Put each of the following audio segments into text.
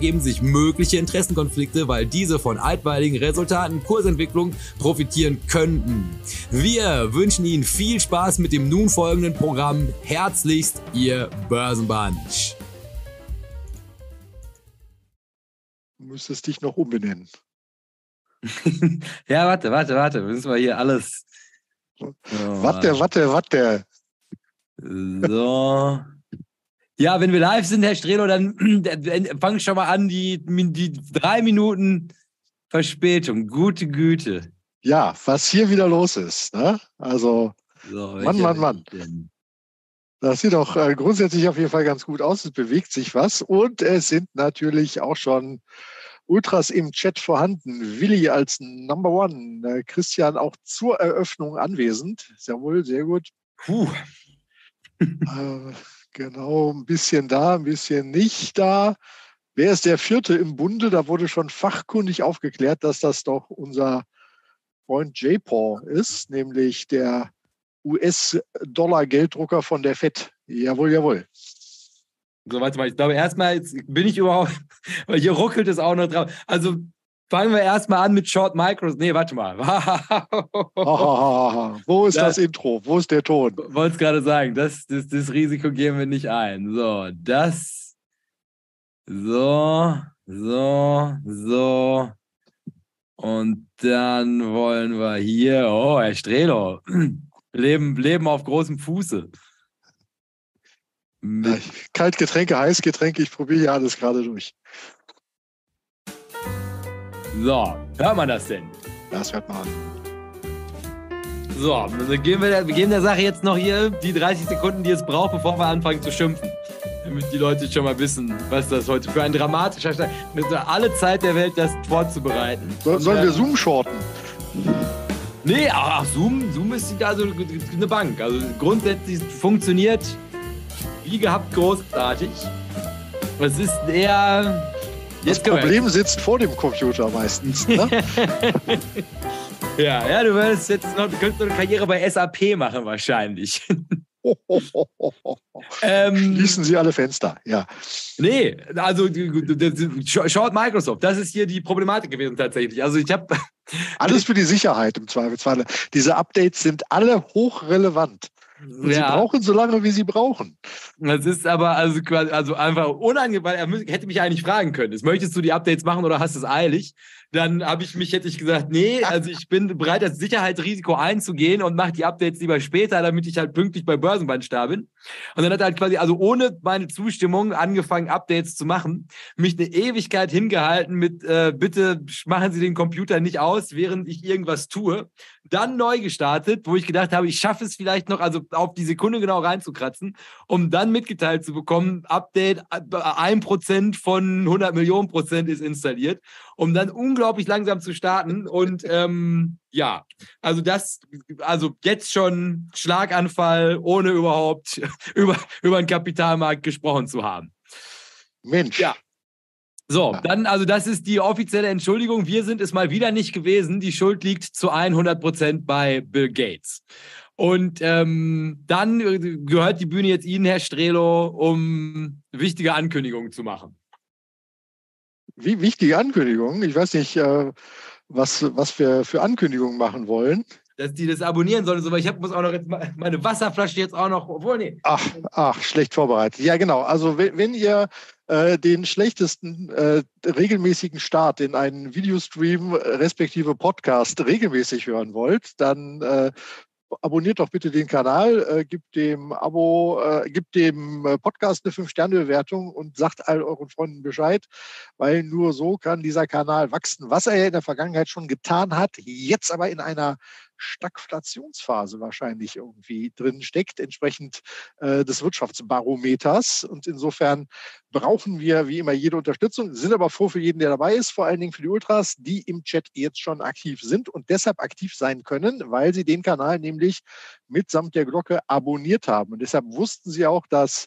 ergeben sich mögliche Interessenkonflikte, weil diese von altweiligen Resultaten Kursentwicklung profitieren könnten. Wir wünschen Ihnen viel Spaß mit dem nun folgenden Programm. Herzlichst, Ihr Börsenbunch. Du müsstest dich noch umbenennen. ja, warte, warte, warte. Müssen wir hier alles. So, warte, warte, warte. So. Ja, wenn wir live sind, Herr Strelo, dann fang schon mal an, die, die drei Minuten Verspätung. Gute Güte. Ja, was hier wieder los ist. Ne? Also, so, Mann, Mann, Mann. Das sieht doch äh, grundsätzlich auf jeden Fall ganz gut aus. Es bewegt sich was. Und es sind natürlich auch schon Ultras im Chat vorhanden. Willi als Number One. Äh, Christian auch zur Eröffnung anwesend. Sehr wohl, sehr gut. Puh. äh, Genau, ein bisschen da, ein bisschen nicht da. Wer ist der Vierte im Bunde? Da wurde schon fachkundig aufgeklärt, dass das doch unser Freund J-Paw ist, nämlich der US-Dollar-Gelddrucker von der FED. Jawohl, jawohl. So, warte mal, ich glaube, erstmal bin ich überhaupt, weil hier ruckelt es auch noch drauf. Also Fangen wir erstmal an mit Short Micros. Nee, warte mal. Wo ist das, das, Intro? Wo ist der Ton? Wollte es gerade sagen, das, das, das Risiko gehen wir nicht ein. So, das. So, so, so. Und dann wollen wir hier, oh, Herr Strelo, leben, leben auf großem Fuße. Kaltgetränke, Heißgetränke, ich probiere hier alles gerade durch. So, hört man das denn? Das hört man. So, dann geben wir, der, wir geben der Sache jetzt noch hier die 30 Sekunden, die es braucht, bevor wir anfangen zu schimpfen. Damit die Leute schon mal wissen, was das heute für ein dramatischer Start ist. Alle Zeit der Welt, das vorzubereiten. So, sollen wir Zoom shorten? Nee, ach, Zoom, Zoom ist also eine Bank. Also grundsätzlich funktioniert wie gehabt großartig. Es ist eher das Problem sitzt vor dem Computer meistens. Ne? ja, ja, du würdest jetzt noch, könntest noch eine Karriere bei SAP machen wahrscheinlich. ähm, Schließen Sie alle Fenster, ja. Nee, also schaut Microsoft, das ist hier die Problematik gewesen tatsächlich. Also ich habe alles für die Sicherheit im Zweifelsfall. Diese Updates sind alle hochrelevant. Und ja. sie brauchen so lange, wie sie brauchen. Das ist aber also quasi also einfach unangenehm, weil er hätte mich eigentlich fragen können. Möchtest du die Updates machen oder hast du es eilig? Dann habe ich mich, hätte ich gesagt, nee, also ich bin bereit, das Sicherheitsrisiko einzugehen und mache die Updates lieber später, damit ich halt pünktlich bei Börsenband da bin. Und dann hat er halt quasi, also ohne meine Zustimmung, angefangen, Updates zu machen, mich eine Ewigkeit hingehalten mit, äh, bitte machen Sie den Computer nicht aus, während ich irgendwas tue. Dann neu gestartet, wo ich gedacht habe, ich schaffe es vielleicht noch, also auf die Sekunde genau reinzukratzen, um dann mitgeteilt zu bekommen, Update, äh, ein Prozent von 100 Millionen Prozent ist installiert um dann unglaublich langsam zu starten. Und ähm, ja, also das, also jetzt schon Schlaganfall, ohne überhaupt über, über den Kapitalmarkt gesprochen zu haben. Mensch. Ja. So, dann, also das ist die offizielle Entschuldigung. Wir sind es mal wieder nicht gewesen. Die Schuld liegt zu 100 Prozent bei Bill Gates. Und ähm, dann gehört die Bühne jetzt Ihnen, Herr Strelo, um wichtige Ankündigungen zu machen wie wichtige Ankündigung. Ich weiß nicht, äh, was, was wir für Ankündigungen machen wollen. Dass die das abonnieren sollen, so, weil ich hab, muss auch noch jetzt meine Wasserflasche jetzt auch noch, obwohl, nee. Ach, ach, schlecht vorbereitet. Ja, genau. Also wenn, wenn ihr äh, den schlechtesten äh, regelmäßigen Start in einen Videostream respektive Podcast regelmäßig hören wollt, dann äh, abonniert doch bitte den Kanal, äh, gibt dem Abo, äh, gibt dem äh, Podcast eine 5-Sterne-Bewertung und sagt all euren Freunden Bescheid, weil nur so kann dieser Kanal wachsen, was er ja in der Vergangenheit schon getan hat, jetzt aber in einer Stagflationsphase wahrscheinlich irgendwie drin steckt, entsprechend äh, des Wirtschaftsbarometers. Und insofern brauchen wir wie immer jede Unterstützung, sind aber froh für jeden, der dabei ist, vor allen Dingen für die Ultras, die im Chat jetzt schon aktiv sind und deshalb aktiv sein können, weil sie den Kanal nämlich mitsamt der Glocke abonniert haben. Und deshalb wussten sie auch, dass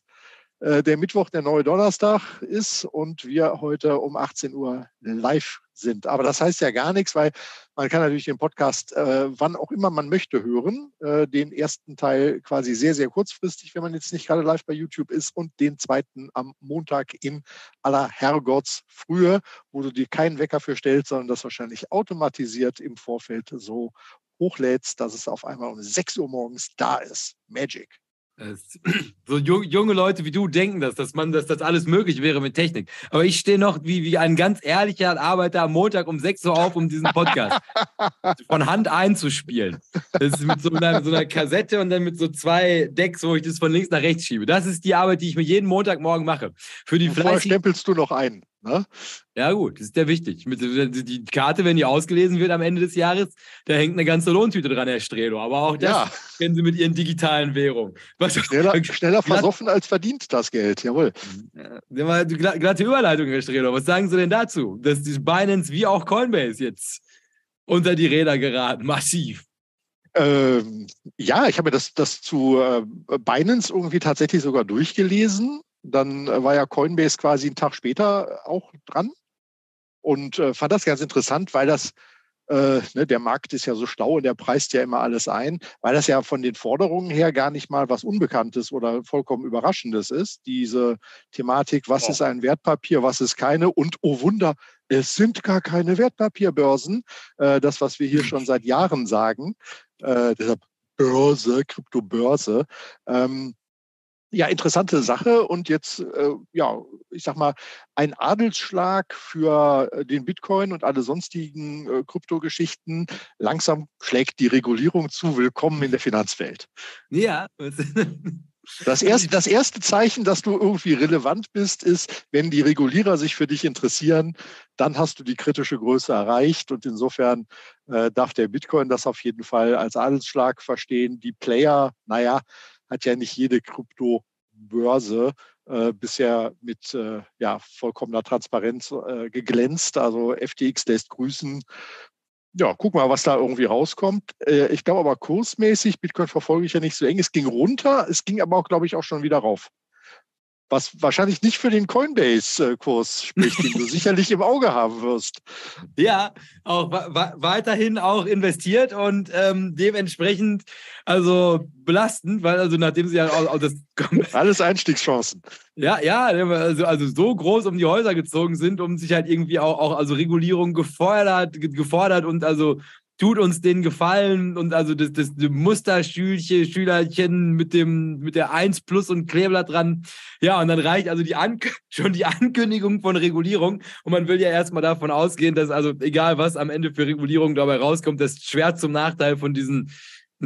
äh, der Mittwoch der neue Donnerstag ist und wir heute um 18 Uhr live sind. Aber das heißt ja gar nichts, weil man kann natürlich den Podcast äh, wann auch immer man möchte hören. Äh, den ersten Teil quasi sehr, sehr kurzfristig, wenn man jetzt nicht gerade live bei YouTube ist und den zweiten am Montag in aller Herrgottsfrühe, wo du dir keinen Wecker für stellst, sondern das wahrscheinlich automatisiert im Vorfeld so hochlädst, dass es auf einmal um 6 Uhr morgens da ist. Magic. So junge Leute wie du denken das, dass man, dass das alles möglich wäre mit Technik. Aber ich stehe noch wie, wie ein ganz ehrlicher Arbeiter am Montag um 6 Uhr auf, um diesen Podcast von Hand einzuspielen. Das ist mit so einer, so einer Kassette und dann mit so zwei Decks, wo ich das von links nach rechts schiebe. Das ist die Arbeit, die ich mir jeden Montagmorgen mache. Für die Vorher stempelst du noch ein. Ne? Ja, gut, das ist ja wichtig. die Karte, wenn die ausgelesen wird am Ende des Jahres, da hängt eine ganze Lohntüte dran, Herr Strelo. Aber auch das ja. kennen Sie mit Ihren digitalen Währungen. Was, schneller, schneller versoffen als verdient das Geld, jawohl. Ja, glatte Überleitung, Herr Strelo. Was sagen Sie denn dazu, dass die Binance wie auch Coinbase jetzt unter die Räder geraten, massiv? Ähm, ja, ich habe das, das zu äh, Binance irgendwie tatsächlich sogar durchgelesen. Dann äh, war ja Coinbase quasi einen Tag später auch dran und äh, fand das ganz interessant, weil das, äh, ne, der Markt ist ja so schlau und der preist ja immer alles ein, weil das ja von den Forderungen her gar nicht mal was Unbekanntes oder vollkommen Überraschendes ist. Diese Thematik, was oh. ist ein Wertpapier, was ist keine und oh Wunder, es sind gar keine Wertpapierbörsen. Äh, das, was wir hier schon seit Jahren sagen. Äh, deshalb Börse, Kryptobörse. Ähm, ja, interessante Sache und jetzt, äh, ja, ich sag mal, ein Adelsschlag für äh, den Bitcoin und alle sonstigen äh, Kryptogeschichten. Langsam schlägt die Regulierung zu. Willkommen in der Finanzwelt. Ja. Das erste, das erste Zeichen, dass du irgendwie relevant bist, ist, wenn die Regulierer sich für dich interessieren, dann hast du die kritische Größe erreicht. Und insofern äh, darf der Bitcoin das auf jeden Fall als Adelsschlag verstehen. Die Player, naja, hat ja nicht jede Kryptobörse äh, bisher mit äh, ja, vollkommener Transparenz äh, geglänzt. Also FTX lässt grüßen. Ja, guck mal, was da irgendwie rauskommt. Äh, ich glaube aber kursmäßig, Bitcoin verfolge ich ja nicht so eng. Es ging runter, es ging aber auch, glaube ich, auch schon wieder rauf was wahrscheinlich nicht für den Coinbase-Kurs spricht, den du sicherlich im Auge haben wirst. Ja, auch weiterhin auch investiert und ähm, dementsprechend also belastend, weil also nachdem sie ja auch, auch das alles Einstiegschancen. Ja, ja, also, also so groß um die Häuser gezogen sind, um sich halt irgendwie auch, auch also Regulierung gefordert, gefordert und also tut uns den Gefallen und also das, das, Musterschülchen, Schülerchen mit dem mit der 1 plus und Kleeblatt dran. Ja, und dann reicht also die An schon die Ankündigung von Regulierung und man will ja erstmal davon ausgehen, dass also egal was am Ende für Regulierung dabei rauskommt, das schwer zum Nachteil von diesen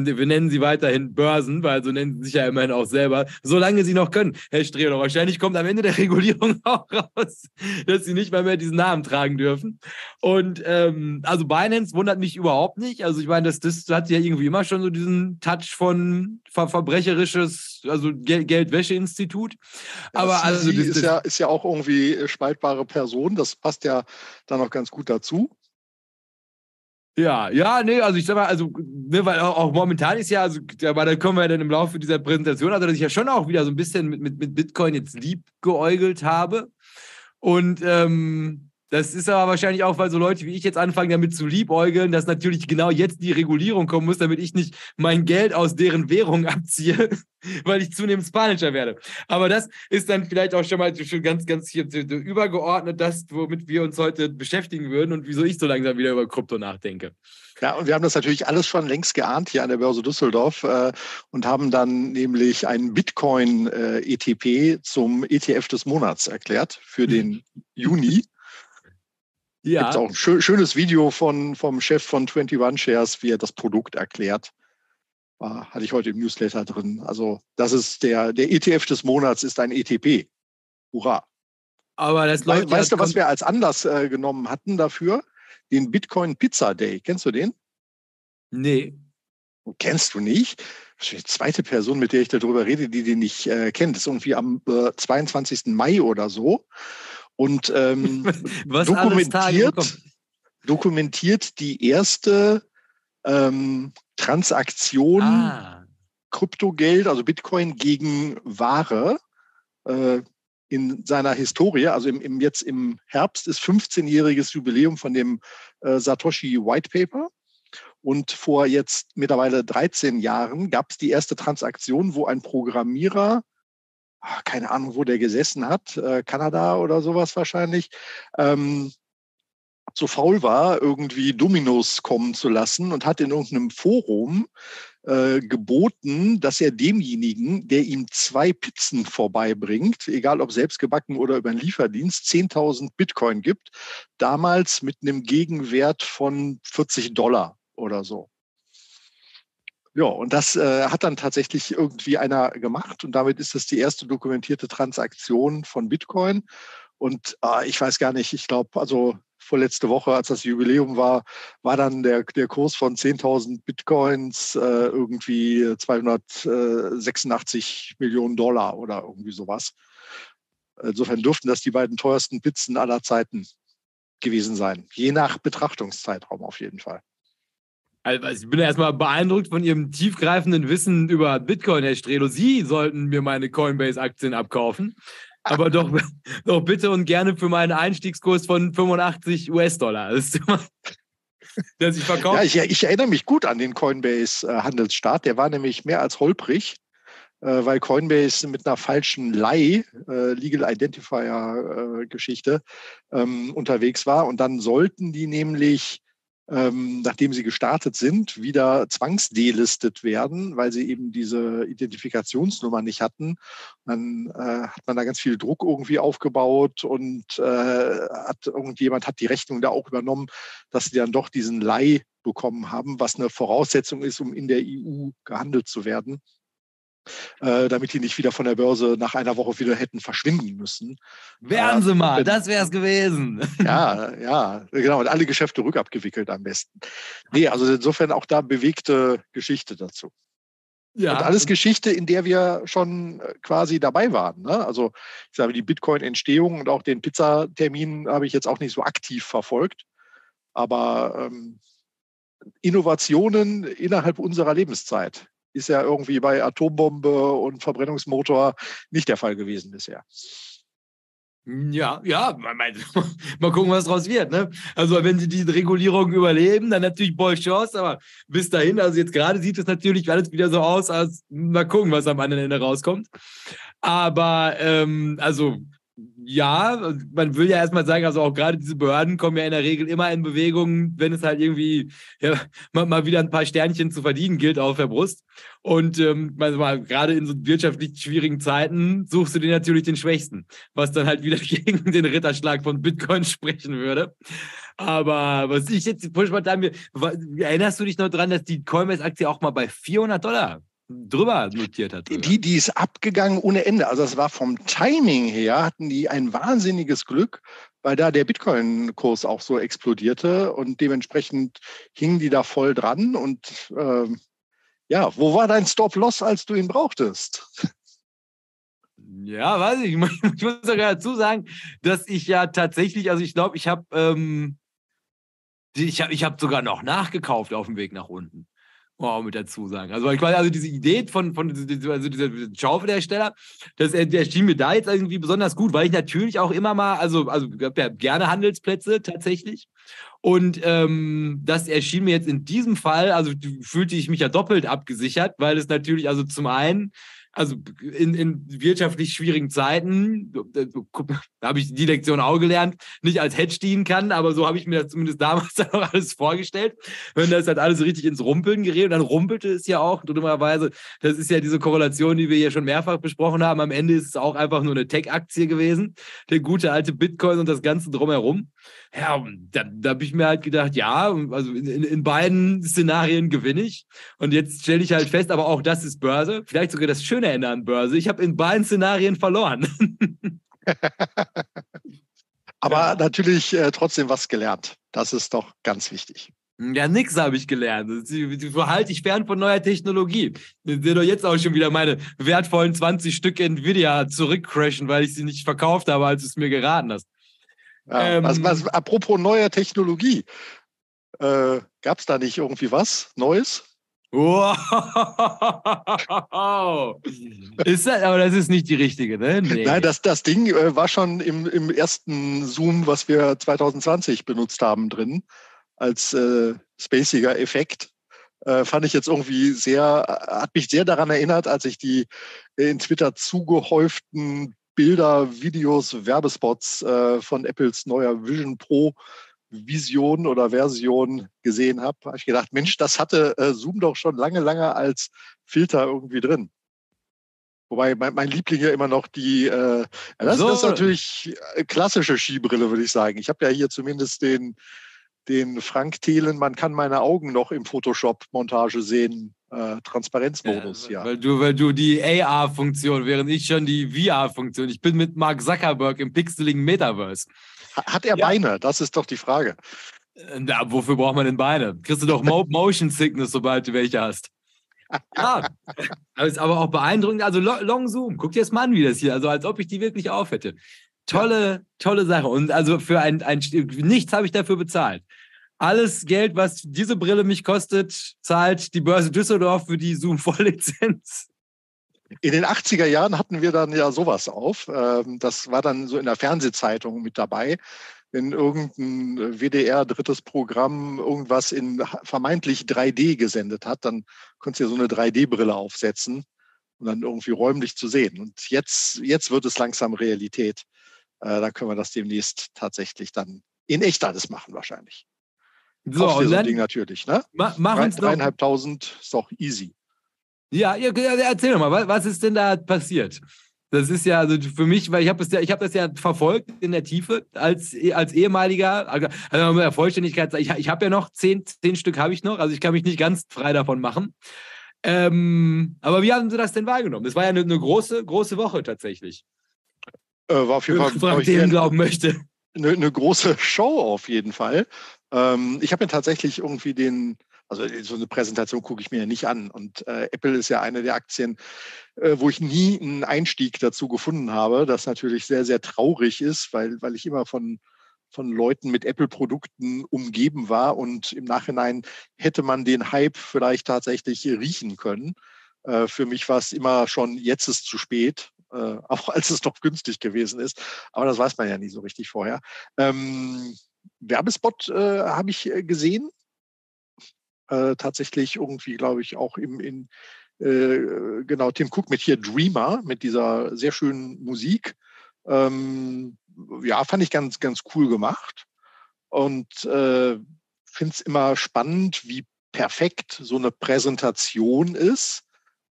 wir nennen sie weiterhin Börsen, weil so nennen sie sich ja immerhin auch selber, solange sie noch können. Herr Strehler, wahrscheinlich kommt am Ende der Regulierung auch raus, dass sie nicht mal mehr diesen Namen tragen dürfen. Und ähm, also Binance wundert mich überhaupt nicht. Also ich meine, das, das hat ja irgendwie immer schon so diesen Touch von ver verbrecherisches, also Gel Geldwäscheinstitut. Aber ja, also das, ist, ja, ist ja auch irgendwie spaltbare Person. Das passt ja dann auch ganz gut dazu. Ja, ja, nee, also ich sag mal, also, ne, weil auch, auch momentan ist ja, also, aber da kommen wir dann im Laufe dieser Präsentation, also dass ich ja schon auch wieder so ein bisschen mit, mit, mit Bitcoin jetzt lieb geäugelt habe. Und ähm, Das ist aber wahrscheinlich auch, weil so Leute wie ich jetzt anfangen, damit zu liebäugeln, dass natürlich genau jetzt die Regulierung kommen muss, damit ich nicht mein Geld aus deren Währung abziehe, weil ich zunehmend spanischer werde. Aber das ist dann vielleicht auch schon mal schon ganz, ganz hier übergeordnet, das, womit wir uns heute beschäftigen würden und wieso ich so langsam wieder über Krypto nachdenke. Ja, und wir haben das natürlich alles schon längst geahnt hier an der Börse Düsseldorf äh, und haben dann nämlich einen Bitcoin-ETP äh, zum ETF des Monats erklärt für den Juni. Ja. Gibt auch ein schö schönes Video von, vom Chef von 21 Shares, wie er das Produkt erklärt. War, hatte ich heute im Newsletter drin. Also, das ist der, der ETF des Monats ist ein ETP. Hurra. Aber das We weißt du, was wir als Anlass äh, genommen hatten dafür? Den Bitcoin Pizza Day. Kennst du den? Nee. Kennst du nicht? Das ist die zweite Person, mit der ich darüber rede, die den nicht äh, kennt. Das ist irgendwie am äh, 22. Mai oder so. Und ähm, dokumentiert, dokumentiert die erste ähm, Transaktion ah. Kryptogeld, also Bitcoin gegen Ware äh, in seiner Historie. Also im, im, jetzt im Herbst ist 15-jähriges Jubiläum von dem äh, Satoshi White Paper. Und vor jetzt mittlerweile 13 Jahren gab es die erste Transaktion, wo ein Programmierer keine Ahnung, wo der gesessen hat, äh, Kanada oder sowas wahrscheinlich, ähm, so faul war, irgendwie Dominos kommen zu lassen und hat in irgendeinem Forum äh, geboten, dass er demjenigen, der ihm zwei Pizzen vorbeibringt, egal ob selbstgebacken oder über einen Lieferdienst, 10.000 Bitcoin gibt, damals mit einem Gegenwert von 40 Dollar oder so. Ja, und das äh, hat dann tatsächlich irgendwie einer gemacht und damit ist das die erste dokumentierte Transaktion von Bitcoin. Und äh, ich weiß gar nicht, ich glaube, also vorletzte Woche, als das Jubiläum war, war dann der, der Kurs von 10.000 Bitcoins äh, irgendwie 286 Millionen Dollar oder irgendwie sowas. Insofern dürften das die beiden teuersten Pizzen aller Zeiten gewesen sein. Je nach Betrachtungszeitraum auf jeden Fall. Also ich bin erstmal beeindruckt von Ihrem tiefgreifenden Wissen über Bitcoin, Herr Strelo. Sie sollten mir meine Coinbase-Aktien abkaufen. Aber doch, doch bitte und gerne für meinen Einstiegskurs von 85 US-Dollar. Das ich verkaufe. Ja, ich, ich, erinnere mich gut an den Coinbase-Handelsstart. Der war nämlich mehr als holprig, äh, weil Coinbase mit einer falschen LAI, äh, Legal Identifier-Geschichte, äh, ähm, unterwegs war. Und dann sollten die nämlich ähm, nachdem sie gestartet sind, wieder zwangsdelistet werden, weil sie eben diese Identifikationsnummer nicht hatten. Dann äh, hat man da ganz viel Druck irgendwie aufgebaut und äh, hat irgendjemand hat die Rechnung da auch übernommen, dass sie dann doch diesen Leih bekommen haben, was eine Voraussetzung ist, um in der EU gehandelt zu werden äh, damit die nicht wieder von der Börse nach einer Woche wieder hätten verschwinden müssen. Wären Sie mal, das wäre es gewesen. Ja, ja, genau. Und alle Geschäfte rückabgewickelt am besten. Nee, also insofern auch da bewegte Geschichte dazu. Ja. Und alles Geschichte, in der wir schon äh, quasi dabei waren. Ne? Also ich sage, die Bitcoin-Entstehung und auch den Pizzatermin habe ich jetzt auch nicht so aktiv verfolgt. Aber ähm, Innovationen innerhalb unserer Lebenszeit ist ja irgendwie bei Atombombe und Verbrennungsmotor nicht der Fall gewesen bisher. Ja, ja, mal gucken, was draus wird. Ne? Also wenn sie diese Regulierung überleben, dann natürlich Boy Chance, aber bis dahin, also jetzt gerade sieht es natürlich alles wieder so aus, als mal gucken, was am anderen Ende rauskommt. Aber ähm, also ja, man will ja erstmal sagen, also auch gerade diese Behörden kommen ja in der Regel immer in Bewegung, wenn es halt irgendwie ja, mal, mal wieder ein paar Sternchen zu verdienen gilt auf der Brust. Und ähm, also mal, gerade in so wirtschaftlich schwierigen Zeiten suchst du dir natürlich den Schwächsten, was dann halt wieder gegen den Ritterschlag von Bitcoin sprechen würde. Aber was ich jetzt mir, erinnerst du dich noch dran, dass die Coinbase-Aktie auch mal bei 400 Dollar drüber notiert hat. Die, die ist abgegangen ohne Ende. Also das war vom Timing her, hatten die ein wahnsinniges Glück, weil da der Bitcoin-Kurs auch so explodierte und dementsprechend hingen die da voll dran. Und ähm, ja, wo war dein Stop-Loss, als du ihn brauchtest? Ja, weiß ich. Ich muss sogar dazu sagen, dass ich ja tatsächlich, also ich glaube, ich habe ähm, ich hab, ich hab sogar noch nachgekauft auf dem Weg nach unten. Oh, mit dazu sagen. Also, ich meine, also diese Idee von, von also dieser Schaufelhersteller, das erschien mir da jetzt irgendwie besonders gut, weil ich natürlich auch immer mal, also, also ja gerne Handelsplätze tatsächlich. Und ähm, das erschien mir jetzt in diesem Fall, also fühlte ich mich ja doppelt abgesichert, weil es natürlich, also zum einen also in, in wirtschaftlich schwierigen Zeiten, da habe ich die Lektion auch gelernt, nicht als Hedge dienen kann, aber so habe ich mir das zumindest damals dann auch alles vorgestellt. Wenn das halt alles richtig ins Rumpeln gerät, und dann rumpelte es ja auch, dummerweise, das ist ja diese Korrelation, die wir hier schon mehrfach besprochen haben. Am Ende ist es auch einfach nur eine Tech-Aktie gewesen, der gute alte Bitcoin und das Ganze drumherum. Ja, da, da habe ich mir halt gedacht, ja, also in, in, in beiden Szenarien gewinne ich. Und jetzt stelle ich halt fest, aber auch das ist Börse. Vielleicht sogar das schöne Ende an Börse. Ich habe in beiden Szenarien verloren. aber ja. natürlich äh, trotzdem was gelernt. Das ist doch ganz wichtig. Ja, nix habe ich gelernt. Verhalte ich fern von neuer Technologie. Ich sehe doch jetzt auch schon wieder meine wertvollen 20 Stück Nvidia zurückcrashen, weil ich sie nicht verkauft habe, als du es mir geraten hast. Ja, ähm, was, was, apropos neuer Technologie, äh, gab es da nicht irgendwie was Neues? Wow. ist das, aber das ist nicht die richtige, ne? Nee. Nein, das, das Ding äh, war schon im, im ersten Zoom, was wir 2020 benutzt haben, drin, als äh, spaciger Effekt. Äh, fand ich jetzt irgendwie sehr, hat mich sehr daran erinnert, als ich die in Twitter zugehäuften Bilder, Videos, Werbespots äh, von Apples neuer Vision Pro Vision oder Version gesehen habe, habe ich gedacht, Mensch, das hatte äh, Zoom doch schon lange, lange als Filter irgendwie drin. Wobei mein, mein Liebling ja immer noch die, äh, das, so. ist natürlich äh, klassische Skibrille, würde ich sagen. Ich habe ja hier zumindest den, den Frank Thelen, man kann meine Augen noch im Photoshop-Montage sehen, äh, Transparenzmodus, ja, ja. Weil du, weil du die AR-Funktion, während ich schon die VR-Funktion. Ich bin mit Mark Zuckerberg im pixeligen Metaverse. Hat er ja. Beine? Das ist doch die Frage. Na, äh, wofür braucht man denn Beine? Kriegst du doch Mo Motion Sickness, sobald du welche hast. Ja, aber ist aber auch beeindruckend. Also Long Zoom, guck dir das mal an, wie das hier, also als ob ich die wirklich auf hätte. Tolle, tolle Sache. Und also für ein, ein nichts habe ich dafür bezahlt. Alles Geld, was diese Brille mich kostet, zahlt die Börse Düsseldorf für die Zoom-Volllizenz. In den 80er Jahren hatten wir dann ja sowas auf. Ähm, das war dann so in der Fernsehzeitung mit dabei. Wenn irgendein WDR drittes Programm irgendwas in vermeintlich 3D gesendet hat, dann konntest du ja so eine 3D-Brille aufsetzen und dann irgendwie räumlich zu sehen. Und jetzt, jetzt wird es langsam Realität. Äh, da können wir das demnächst tatsächlich dann in echt alles machen wahrscheinlich. So, Auf und dann, Ding natürlich, ne? Ma machen Dreieinhalbtausend ist doch easy. Ja, ja, erzähl doch mal, was ist denn da passiert? Das ist ja also für mich, weil ich habe das ja, ich habe das ja verfolgt in der Tiefe als als ehemaliger, also mit der Vollständigkeit, ich, ich habe ja noch zehn, zehn Stück habe ich noch, also ich kann mich nicht ganz frei davon machen. Ähm, aber wie haben Sie das denn wahrgenommen? Das war ja eine, eine große, große Woche tatsächlich. Äh, war auf jeden Fall, Frank dem glauben möchte. Eine, eine, große Show auf jeden Fall. Ähm, ich habe mir tatsächlich irgendwie den, also so eine Präsentation gucke ich mir ja nicht an. Und äh, Apple ist ja eine der Aktien, äh, wo ich nie einen Einstieg dazu gefunden habe, das natürlich sehr, sehr traurig ist, weil, weil ich immer von, von Leuten mit Apple-Produkten umgeben war und im Nachhinein hätte man den Hype vielleicht tatsächlich riechen können. Äh, für mich war es immer schon, jetzt ist zu spät, äh, auch als es noch günstig gewesen ist. Aber das weiß man ja nie so richtig vorher. Ähm, Werbespot äh, habe ich äh, gesehen. Äh, tatsächlich irgendwie, glaube ich, auch im, in, äh, genau, Tim Cook mit hier Dreamer, mit dieser sehr schönen Musik. Ähm, ja, fand ich ganz, ganz cool gemacht. Und äh, finde es immer spannend, wie perfekt so eine Präsentation ist.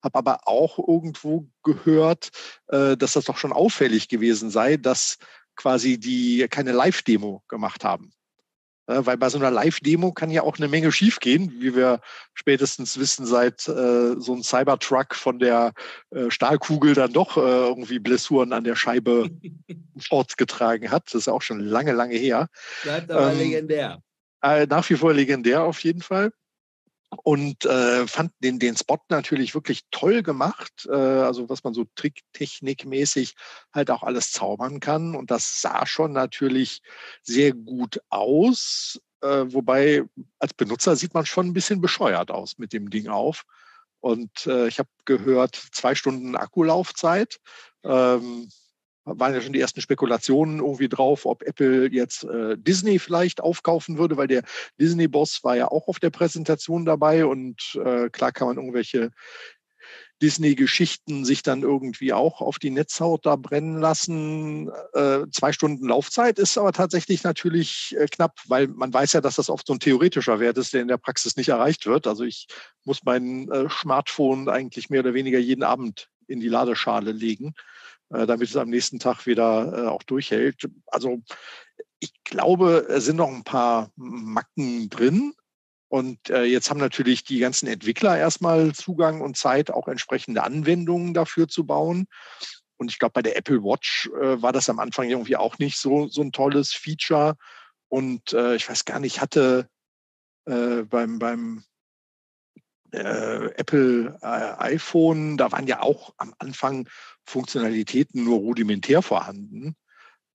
Habe aber auch irgendwo gehört, äh, dass das doch schon auffällig gewesen sei, dass quasi die keine Live-Demo gemacht haben. Weil bei so einer Live-Demo kann ja auch eine Menge schiefgehen, wie wir spätestens wissen, seit äh, so ein Cybertruck von der äh, Stahlkugel dann doch äh, irgendwie Blessuren an der Scheibe fortgetragen hat. Das ist auch schon lange, lange her. Bleibt aber ähm, legendär. Äh, nach wie vor legendär auf jeden Fall und äh, fand den, den Spot natürlich wirklich toll gemacht. Äh, also was man so tricktechnikmäßig halt auch alles zaubern kann. Und das sah schon natürlich sehr gut aus. äh, wobei als Benutzer sieht man schon ein bisschen bescheuert aus mit dem Ding auf. Und äh, ich habe gehört, zwei Stunden Akkulaufzeit. Ähm, waren ja schon die ersten Spekulationen irgendwie drauf, ob Apple jetzt äh, Disney vielleicht aufkaufen würde, weil der Disney-Boss war ja auch auf der Präsentation dabei und äh, klar kann man irgendwelche Disney-Geschichten sich dann irgendwie auch auf die Netzhaut da brennen lassen. Äh, zwei Stunden Laufzeit ist aber tatsächlich natürlich äh, knapp, weil man weiß ja, dass das oft so ein theoretischer Wert ist, der in der Praxis nicht erreicht wird. Also ich muss mein äh, Smartphone eigentlich mehr oder weniger jeden Abend in die Ladeschale legen, damit es am nächsten Tag wieder äh, auch durchhält. Also ich glaube, es sind noch ein paar Macken drin. Und äh, jetzt haben natürlich die ganzen Entwickler erstmal Zugang und Zeit, auch entsprechende Anwendungen dafür zu bauen. Und ich glaube, bei der Apple Watch äh, war das am Anfang irgendwie auch nicht so, so ein tolles Feature. Und äh, ich weiß gar nicht, hatte äh, beim, beim äh, Apple äh, iPhone, da waren ja auch am Anfang Funktionalitäten nur rudimentär vorhanden.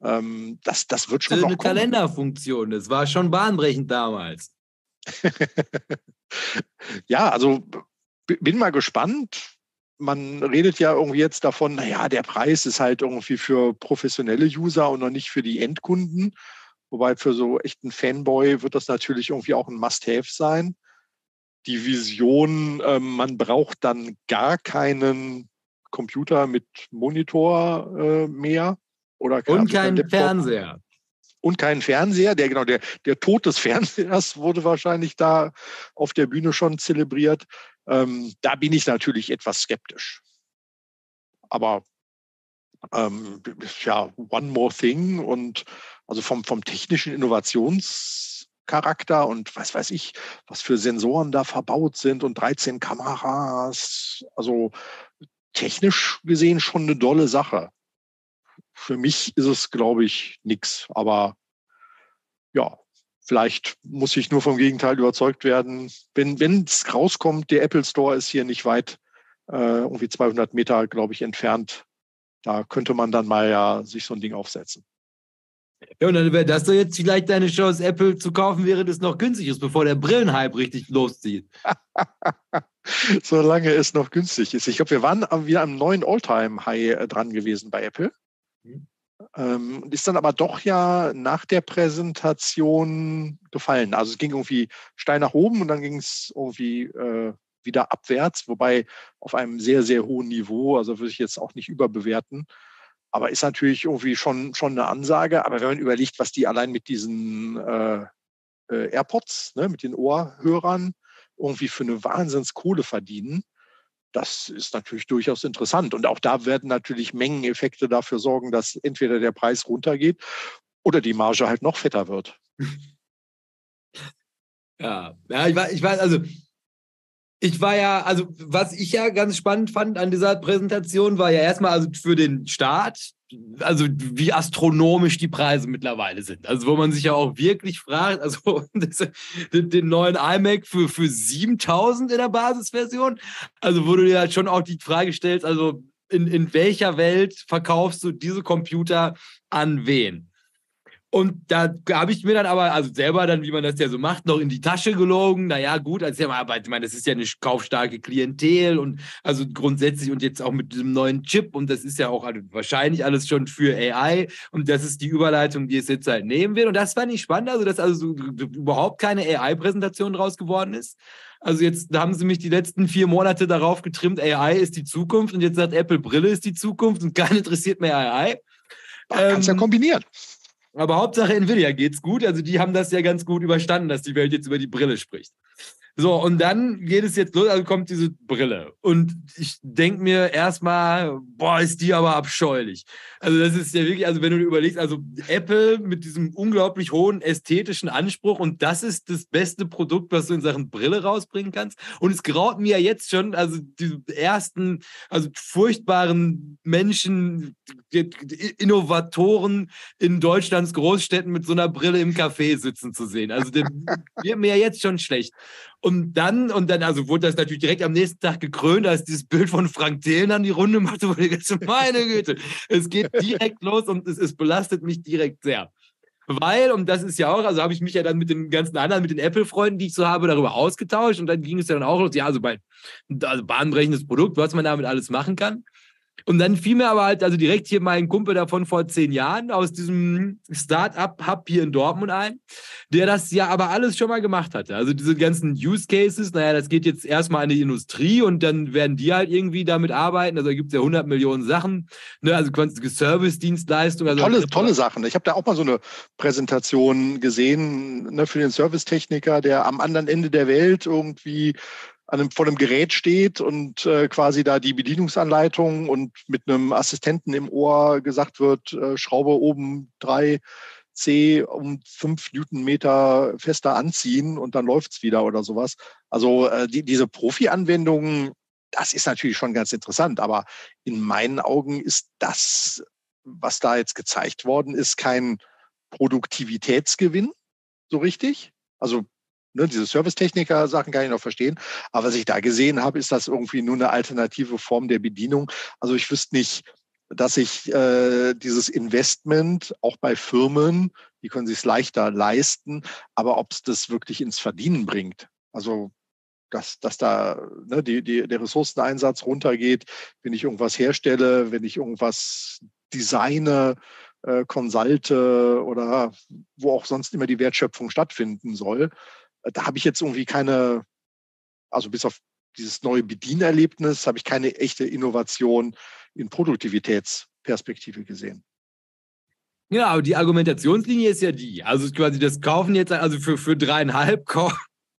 Ähm, das, das wird schon. Das ist eine kommen. Kalenderfunktion, das war schon bahnbrechend damals. ja, also bin mal gespannt. Man redet ja irgendwie jetzt davon, naja, der Preis ist halt irgendwie für professionelle User und noch nicht für die Endkunden. Wobei für so echten Fanboy wird das natürlich irgendwie auch ein Must-Have sein. Die Vision, äh, man braucht dann gar keinen Computer mit Monitor äh, mehr. Oder und keinen Fernseher und keinen Fernseher. Der, genau, der, der Tod des Fernsehers wurde wahrscheinlich da auf der Bühne schon zelebriert. Ähm, da bin ich natürlich etwas skeptisch. Aber ähm, ja, one more thing und also vom, vom technischen Innovationscharakter und was weiß ich, was für Sensoren da verbaut sind und 13 Kameras. Also technisch gesehen schon eine dolle Sache. Für mich ist es, glaube ich, nichts. Aber ja, vielleicht muss ich nur vom Gegenteil überzeugt werden. Wenn es rauskommt, der Apple Store ist hier nicht weit, äh, irgendwie 200 Meter, glaube ich, entfernt. Da könnte man dann mal ja sich so ein Ding aufsetzen. Ja, und dann wäre das doch jetzt vielleicht deine Chance, Apple zu kaufen, während es noch günstig ist, bevor der Brillenhype richtig loszieht. Solange es noch günstig ist. Ich glaube, wir waren wieder am neuen Alltime-High äh, dran gewesen bei Apple. Mhm. Ähm, ist dann aber doch ja nach der Präsentation gefallen. Also es ging irgendwie steil nach oben und dann ging es irgendwie äh, wieder abwärts, wobei auf einem sehr, sehr hohen Niveau, also würde ich jetzt auch nicht überbewerten. Aber ist natürlich irgendwie schon, schon eine Ansage. Aber wenn man überlegt, was die allein mit diesen äh, äh, AirPods, ne, mit den Ohrhörern irgendwie für eine Wahnsinnskohle verdienen, das ist natürlich durchaus interessant. Und auch da werden natürlich Mengeneffekte dafür sorgen, dass entweder der Preis runtergeht oder die Marge halt noch fetter wird. Ja, ja ich, weiß, ich weiß, also ich war ja, also was ich ja ganz spannend fand an dieser Präsentation, war ja erstmal also für den Start, also wie astronomisch die Preise mittlerweile sind. Also wo man sich ja auch wirklich fragt, also den neuen iMac für, für 7000 in der Basisversion, also wo du dir halt schon auch die Frage stellst, also in, in welcher Welt verkaufst du diese Computer an wen? Und da habe ich mir dann aber, also selber dann, wie man das ja so macht, noch in die Tasche gelogen. Naja, gut, als ja mal, aber ich meine, das ist ja eine kaufstarke Klientel und also grundsätzlich und jetzt auch mit diesem neuen Chip und das ist ja auch also wahrscheinlich alles schon für AI und das ist die Überleitung, die es jetzt halt nehmen wird. Und das fand ich spannend, also dass also so, überhaupt keine AI-Präsentation draus geworden ist. Also jetzt haben sie mich die letzten vier Monate darauf getrimmt, AI ist die Zukunft und jetzt sagt Apple, Brille ist die Zukunft und keiner interessiert mehr AI. Kannst ähm, ja kombinieren. Aber Hauptsache Nvidia geht's gut. Also die haben das ja ganz gut überstanden, dass die Welt jetzt über die Brille spricht. So, und dann geht es jetzt los, also kommt diese Brille. Und ich denke mir erstmal, boah, ist die aber abscheulich. Also, das ist ja wirklich, also wenn du überlegst, also Apple mit diesem unglaublich hohen ästhetischen Anspruch und das ist das beste Produkt, was du in Sachen Brille rausbringen kannst. Und es graut mir ja jetzt schon, also die ersten, also furchtbaren Menschen, Innovatoren in Deutschlands Großstädten mit so einer Brille im Café sitzen zu sehen. Also, der wird mir ja jetzt schon schlecht. Und dann, und dann, also wurde das natürlich direkt am nächsten Tag gekrönt, als dieses Bild von Frank Thelen an die Runde machte, wo ich meine Güte, es geht direkt los und es, es belastet mich direkt sehr. weil, und das ist ja auch, also habe ich mich ja dann mit den ganzen anderen, mit den Apple-Freunden, die ich so habe, darüber ausgetauscht und dann ging es ja dann auch los, ja, also bei also bahnbrechendes Produkt, was man damit alles machen kann. Und dann fiel mir aber halt, also direkt hier mein Kumpel davon vor zehn Jahren aus diesem Start-up-Hub hier in Dortmund ein, der das ja aber alles schon mal gemacht hatte. Also diese ganzen Use Cases, naja, das geht jetzt erstmal an die Industrie und dann werden die halt irgendwie damit arbeiten. Also da gibt es ja 100 Millionen Sachen, ne? also quasi Service-Dienstleistung. Also tolle, tolle Sachen. Ich habe da auch mal so eine Präsentation gesehen ne, für den Servicetechniker, der am anderen Ende der Welt irgendwie an einem, vor einem Gerät steht und äh, quasi da die Bedienungsanleitung und mit einem Assistenten im Ohr gesagt wird, äh, Schraube oben drei C um fünf Newtonmeter fester anziehen und dann läuft's wieder oder sowas. Also äh, die, diese Profi-Anwendungen, das ist natürlich schon ganz interessant, aber in meinen Augen ist das, was da jetzt gezeigt worden ist, kein Produktivitätsgewinn so richtig. Also Ne, diese Servicetechniker-Sachen kann ich noch verstehen. Aber was ich da gesehen habe, ist das irgendwie nur eine alternative Form der Bedienung. Also ich wüsste nicht, dass ich äh, dieses Investment auch bei Firmen, die können sich es leichter leisten, aber ob es das wirklich ins Verdienen bringt. Also dass, dass da ne, die, die, der Ressourceneinsatz runtergeht, wenn ich irgendwas herstelle, wenn ich irgendwas designe, äh, oder wo auch sonst immer die Wertschöpfung stattfinden soll da habe ich jetzt irgendwie keine, also bis auf dieses neue Bedienerlebnis, habe ich keine echte Innovation in Produktivitätsperspektive gesehen. Ja, aber die Argumentationslinie ist ja die. Also quasi das Kaufen jetzt, also für, für dreieinhalb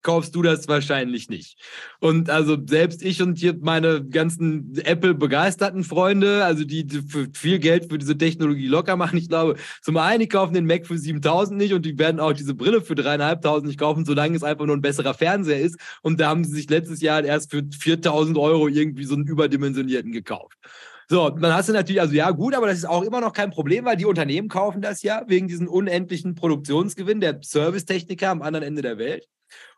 kaufst du das wahrscheinlich nicht. Und also selbst ich und hier meine ganzen Apple-begeisterten Freunde, also die, die viel Geld für diese Technologie locker machen, ich glaube, zum einen, die kaufen den Mac für 7000 nicht und die werden auch diese Brille für dreieinhalbtausend nicht kaufen, solange es einfach nur ein besserer Fernseher ist. Und da haben sie sich letztes Jahr erst für 4000 Euro irgendwie so einen überdimensionierten gekauft. So, dann hast du natürlich, also ja, gut, aber das ist auch immer noch kein Problem, weil die Unternehmen kaufen das ja wegen diesen unendlichen Produktionsgewinn der Servicetechniker am anderen Ende der Welt.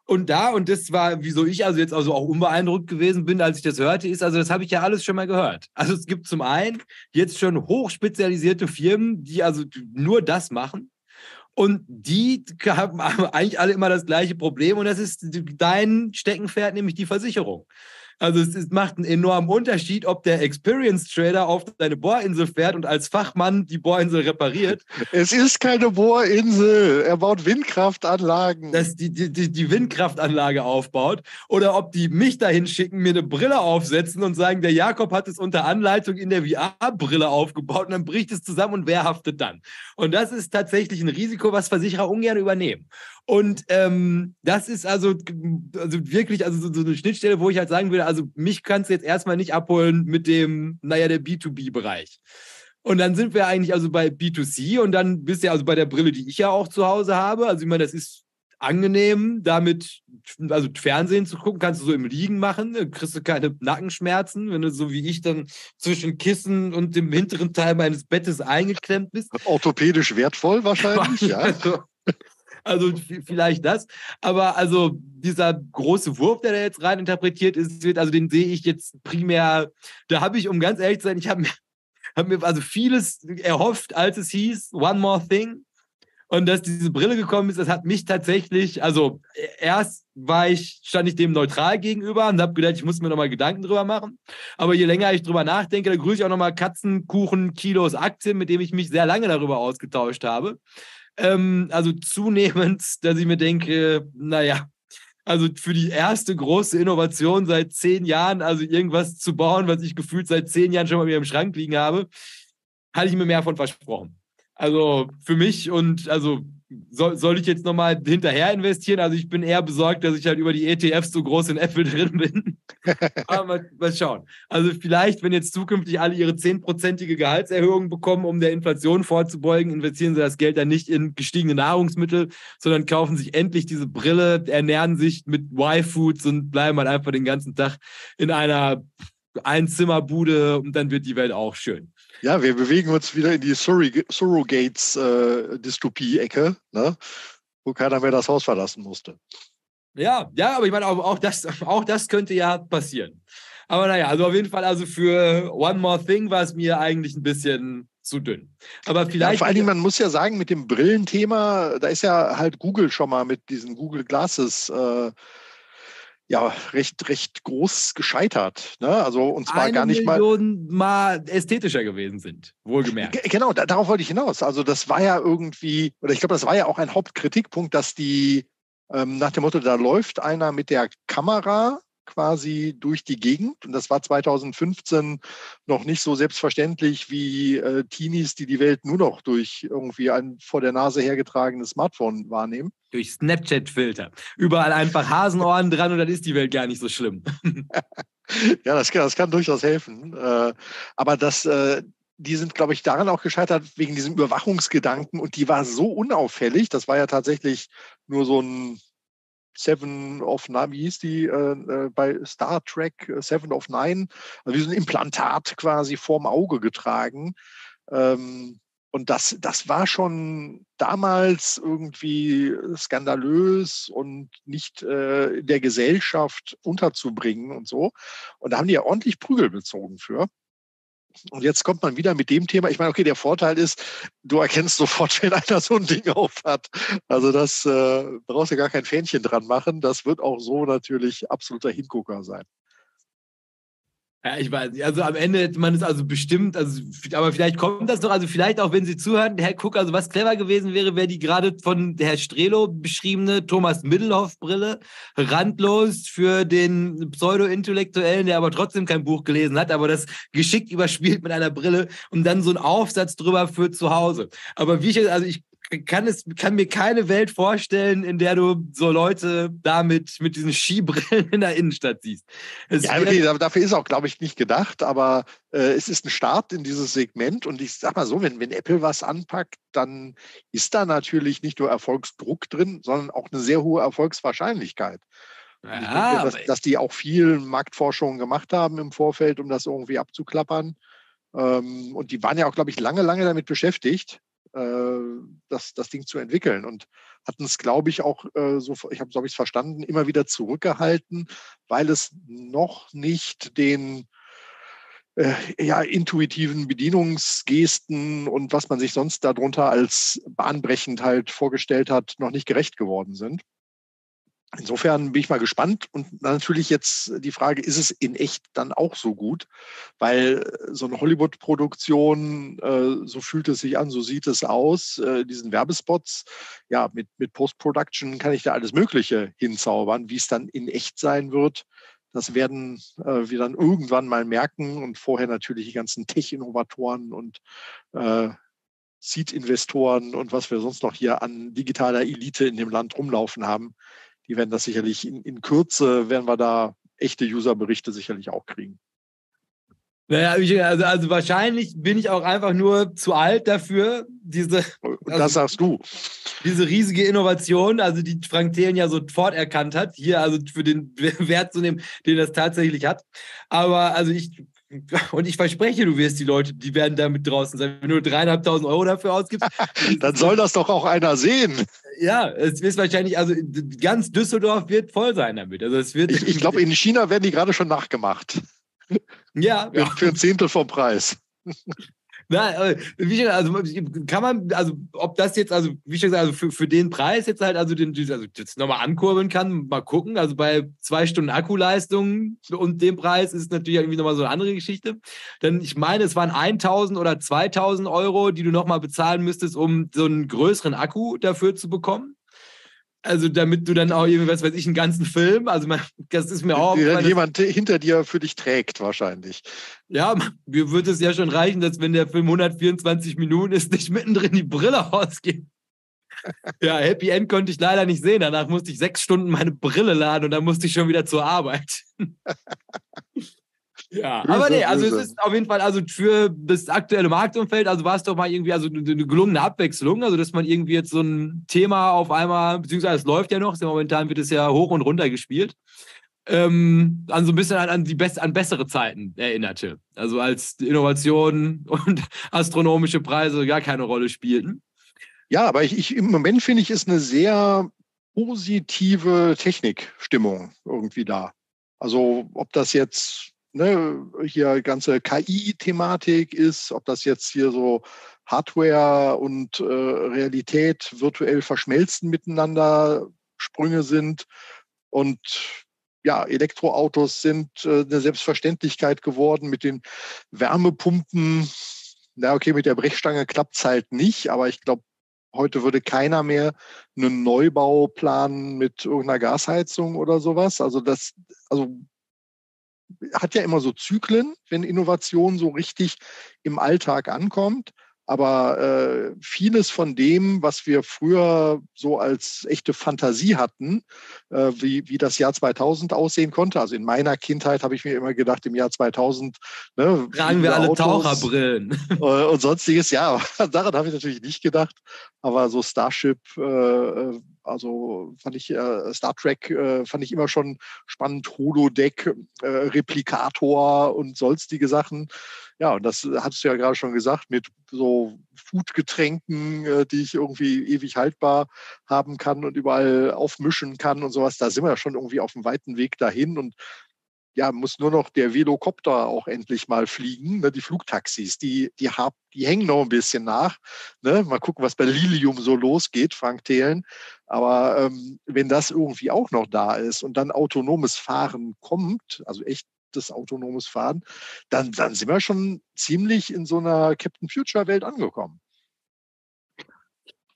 Und da, und das war, wieso ich also jetzt also auch unbeeindruckt gewesen bin, als ich das hörte, ist, also das habe ich ja alles schon mal gehört. Also es gibt zum einen jetzt schon hochspezialisierte Firmen, die also nur das machen. Und die haben eigentlich alle immer das gleiche Problem und das ist dein Steckenpferd, nämlich die Versicherung. Also es, es, macht einen enormen Unterschied, ob der Experienced Trader auf seine Bohrinsel fährt und als Fachmann die Bohrinsel repariert. Es ist keine Bohrinsel. Er baut Windkraftanlagen. Dass die, die, die Windkraftanlage aufbaut. Oder ob die mich dahin schicken, mir eine Brille aufsetzen und sagen, der Jakob hat es unter Anleitung in der VR-Brille aufgebaut und dann bricht es zusammen und wer haftet dann? Und das ist tatsächlich ein Risiko, was Versicherer ungern übernehmen. Und ähm, das ist also, also wirklich also so, so, eine Schnittstelle, wo ich halt sagen würde, also mich kannst du jetzt erstmal nicht abholen mit dem, naja, der B2B-Bereich. Und dann sind wir eigentlich also bei B2C und dann bist du ja also bei der Brille, die ich ja auch zu Hause habe. Also ich meine, das ist angenehm, damit also Fernsehen zu gucken, kannst du so im Liegen machen, kriegst du keine Nackenschmerzen, wenn du so wie ich dann zwischen Kissen und dem hinteren Teil meines Bettes eingeklemmt bist. Orthopädisch wertvoll wahrscheinlich, ja. Also, also vielleicht das. Aber also dieser große Wurf, der da jetzt rein interpretiert ist, wird, also den sehe ich jetzt primär, da habe ich, um ganz ehrlich zu sein, ich habe mir, hab mir also vieles erhofft, als es hieß, One More Thing. Und dass diese Brille gekommen ist, das hat mich tatsächlich, also erst war ich, stand ich dem neutral gegenüber und habe gedacht, ich muss mir nochmal Gedanken drüber machen. Aber je länger ich drüber nachdenke, da grüße ich auch nochmal Katzenkuchen Kilos Aktien, mit dem ich mich sehr lange darüber ausgetauscht habe. Ähm, also zunehmend, dass ich mir denke, naja, also für die erste große Innovation seit zehn Jahren, also irgendwas zu bauen, was ich gefühlt seit zehn Jahren schon mal wieder im Schrank liegen habe, hatte ich mir mehr von versprochen. Also für mich und also soll, soll ich jetzt nochmal hinterher investieren? Also ich bin eher besorgt, dass ich halt über die ETFs so groß in Apple drin bin. Aber mal, mal, schauen. Also vielleicht, wenn jetzt zukünftig alle ihre zehnprozentige Gehaltserhöhung bekommen, um der Inflation vorzubeugen, investieren sie das Geld dann nicht in gestiegene Nahrungsmittel, sondern kaufen sich endlich diese Brille, ernähren sich mit Y-Foods und bleiben halt einfach den ganzen Tag in einer Einzimmerbude und dann wird die Welt auch schön. Ja, wir bewegen uns wieder in die Surrogates-Dystopie-Ecke, äh, ne? wo keiner mehr das Haus verlassen musste. Ja, ja, aber ich meine, auch das, auch das könnte ja passieren. Aber naja, also auf jeden Fall, also für One More Thing war es mir eigentlich ein bisschen zu dünn. Aber vielleicht. Ja, vor allen Dingen, man muss ja sagen, mit dem Brillenthema, da ist ja halt Google schon mal mit diesen Google Glasses äh, ja recht, recht groß gescheitert. Ne? Also und zwar Eine gar nicht Million mal, mal ästhetischer gewesen sind, wohlgemerkt. G genau, da, darauf wollte ich hinaus. Also das war ja irgendwie, oder ich glaube, das war ja auch ein Hauptkritikpunkt, dass die ähm, nach dem Motto, da läuft einer mit der Kamera quasi durch die Gegend. Und das war 2015 noch nicht so selbstverständlich wie äh, Teenies, die die Welt nur noch durch irgendwie ein vor der Nase hergetragenes Smartphone wahrnehmen. Durch Snapchat-Filter. Überall einfach Hasenohren dran und dann ist die Welt gar nicht so schlimm. ja, das kann, das kann durchaus helfen. Äh, aber das, äh, die sind, glaube ich, daran auch gescheitert, wegen diesem Überwachungsgedanken. Und die war so unauffällig. Das war ja tatsächlich nur so ein Seven of Nine, wie hieß die äh, äh, bei Star Trek äh, Seven of Nine, also wie so ein Implantat quasi vorm Auge getragen. Ähm, und das, das war schon damals irgendwie skandalös und nicht äh, der Gesellschaft unterzubringen und so. Und da haben die ja ordentlich Prügel bezogen für. Und jetzt kommt man wieder mit dem Thema. Ich meine, okay, der Vorteil ist, du erkennst sofort, wenn einer so ein Ding auf hat. Also das äh, brauchst du gar kein Fähnchen dran machen. Das wird auch so natürlich absoluter Hingucker sein. Ja, ich weiß nicht. Also am Ende man es also bestimmt, also, aber vielleicht kommt das doch, also vielleicht auch, wenn Sie zuhören, Herr Cook, also was clever gewesen wäre, wäre die gerade von Herr Strelo beschriebene Thomas Middelhoff-Brille, randlos für den Pseudo-Intellektuellen, der aber trotzdem kein Buch gelesen hat, aber das geschickt überspielt mit einer Brille und dann so ein Aufsatz drüber für zu Hause. Aber wie ich, also ich kann, es, kann mir keine Welt vorstellen, in der du so Leute damit mit diesen Skibrillen in der Innenstadt siehst. Es ja, okay, dafür ist auch, glaube ich, nicht gedacht, aber äh, es ist ein Start in dieses Segment und ich sag mal so, wenn, wenn Apple was anpackt, dann ist da natürlich nicht nur Erfolgsdruck drin, sondern auch eine sehr hohe Erfolgswahrscheinlichkeit. Ja, denke, dass, dass, die auch viel Marktforschung gemacht haben im Vorfeld, um das irgendwie abzuklappern. Ähm, und die waren ja auch, glaube ich, lange, lange damit beschäftigt, das, das Ding zu entwickeln und hatten es, glaube ich, auch äh, so, ich habe, ich, verstanden, immer wieder zurückgehalten, weil es noch nicht den äh, ja, intuitiven Bedienungsgesten und was man sich sonst darunter als bahnbrechend halt vorgestellt hat, noch nicht gerecht geworden sind. Insofern bin ich mal gespannt und natürlich jetzt die Frage, ist es in echt dann auch so gut? Weil äh, so eine Hollywood-Produktion, äh, so fühlt es sich an, so sieht es aus, äh, diesen Werbespots, ja, mit, mit Post-Production kann ich da alles Mögliche hinzaubern. Wie es dann in echt sein wird, das werden äh, wir dann irgendwann mal merken und vorher natürlich die ganzen Tech-Innovatoren und äh, Seed-Investoren und was wir sonst noch hier an digitaler Elite in dem Land rumlaufen haben die werden das sicherlich in, in Kürze, werden wir da echte User-Berichte sicherlich auch kriegen. Naja, also, also wahrscheinlich bin ich auch einfach nur zu alt dafür, diese. Also, das sagst du. Diese riesige Innovation, also die Frank Thelen ja sofort erkannt hat, hier also für den Wert zu nehmen, den das tatsächlich hat. Aber also ich und ich verspreche, du wirst die Leute, die werden damit draußen sein. Wenn du dreieinhalbtausend Euro dafür ausgibst. dann soll das doch auch einer sehen. Ja, es ist wahrscheinlich, also ganz Düsseldorf wird voll sein damit. Also es wird. Ich, ich glaube, in China werden die gerade schon nachgemacht. Ja. Für, für ein Zehntel vom Preis. Äh, wie schon, also kann man, also ob das jetzt, also wie schon gesagt, also für, für den Preis jetzt halt, also den, also jetzt nochmal ankurbeln kann, mal gucken. Also bei zwei Stunden Akkuleistung und dem Preis ist natürlich irgendwie nochmal so eine andere Geschichte. Denn ich meine, es waren 1000 oder 2000 Euro, die du nochmal bezahlen müsstest, um so einen größeren Akku dafür zu bekommen. Also damit du dann auch irgendwie, was weiß ich, einen ganzen Film, also man, das ist mir auch... Wenn jemand hinter dir für dich trägt wahrscheinlich. Ja, mir würde es ja schon reichen, dass wenn der Film 124 Minuten ist, nicht mittendrin die Brille ausgeht. ja, Happy End konnte ich leider nicht sehen. Danach musste ich sechs Stunden meine Brille laden und dann musste ich schon wieder zur Arbeit. Ja, Grüße, aber nee, also Grüße. es ist auf jeden Fall, also für das aktuelle Marktumfeld, also war es doch mal irgendwie also eine, eine gelungene Abwechslung, also dass man irgendwie jetzt so ein Thema auf einmal, beziehungsweise es läuft ja noch, momentan wird es ja hoch und runter gespielt, ähm, an so ein bisschen an, an die best, an bessere Zeiten erinnerte. Also als Innovationen und astronomische Preise gar keine Rolle spielten. Ja, aber ich, ich im Moment finde ich, ist eine sehr positive Technikstimmung irgendwie da. Also ob das jetzt ne, hier ganze KI-Thematik ist, ob das jetzt hier so Hardware und äh, Realität virtuell verschmelzen miteinander Sprünge sind und ja, Elektroautos sind äh, eine Selbstverständlichkeit geworden mit den Wärmepumpen. Na okay, mit der Brechstange klappt es halt nicht, aber ich glaube, heute würde keiner mehr einen Neubau planen mit irgendeiner Gasheizung oder sowas. Also das, also hat ja immer so Zyklen, wenn Innovation so richtig im Alltag ankommt. Aber äh, vieles von dem, was wir früher so als echte Fantasie hatten, äh, wie, wie das Jahr 2000 aussehen konnte. Also in meiner Kindheit habe ich mir immer gedacht, im Jahr 2000 ne, tragen wir alle Autos, Taucherbrillen äh, und sonstiges. Ja, daran habe ich natürlich nicht gedacht. Aber so Starship, äh, äh also fand ich äh, Star Trek fand ich immer schon spannend, Holodeck, Replikator und sonstige Sachen. Ja, und das hattest du ja gerade schon gesagt, mit so Foodgetränken, äh, die ich irgendwie ewig haltbar haben kann und überall aufmischen kann und sowas. Da sind wir ja schon irgendwie auf dem weiten Weg dahin. Und ja, muss nur noch der Velocopter auch endlich mal fliegen. Ne? Die Flugtaxis, die, die, hab, die hängen noch ein bisschen nach. Ne? Mal gucken, was bei Lilium so losgeht, Frank Thelen. Aber ähm, wenn das irgendwie auch noch da ist und dann autonomes Fahren kommt, also echtes autonomes Fahren, dann, dann sind wir schon ziemlich in so einer Captain Future Welt angekommen.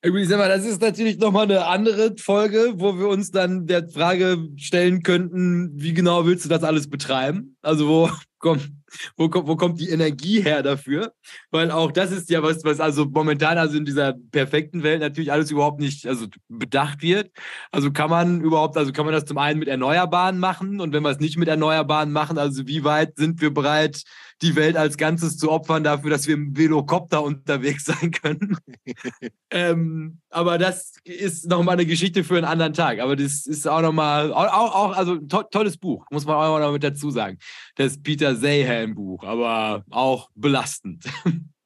Übrigens, das ist natürlich nochmal eine andere Folge, wo wir uns dann der Frage stellen könnten, wie genau willst du das alles betreiben? Also wo kommt, wo, kommt, wo kommt die Energie her dafür? Weil auch das ist ja was, was also momentan also in dieser perfekten Welt natürlich alles überhaupt nicht also bedacht wird. Also kann man überhaupt, also kann man das zum einen mit Erneuerbaren machen und wenn wir es nicht mit Erneuerbaren machen, also wie weit sind wir bereit, die Welt als Ganzes zu opfern dafür, dass wir im Velocopter unterwegs sein können? ähm, aber das ist nochmal eine Geschichte für einen anderen Tag. Aber das ist auch nochmal, auch, auch, also to tolles Buch, muss man auch noch mit dazu sagen. Das Peter Sayhan-Buch, aber auch belastend.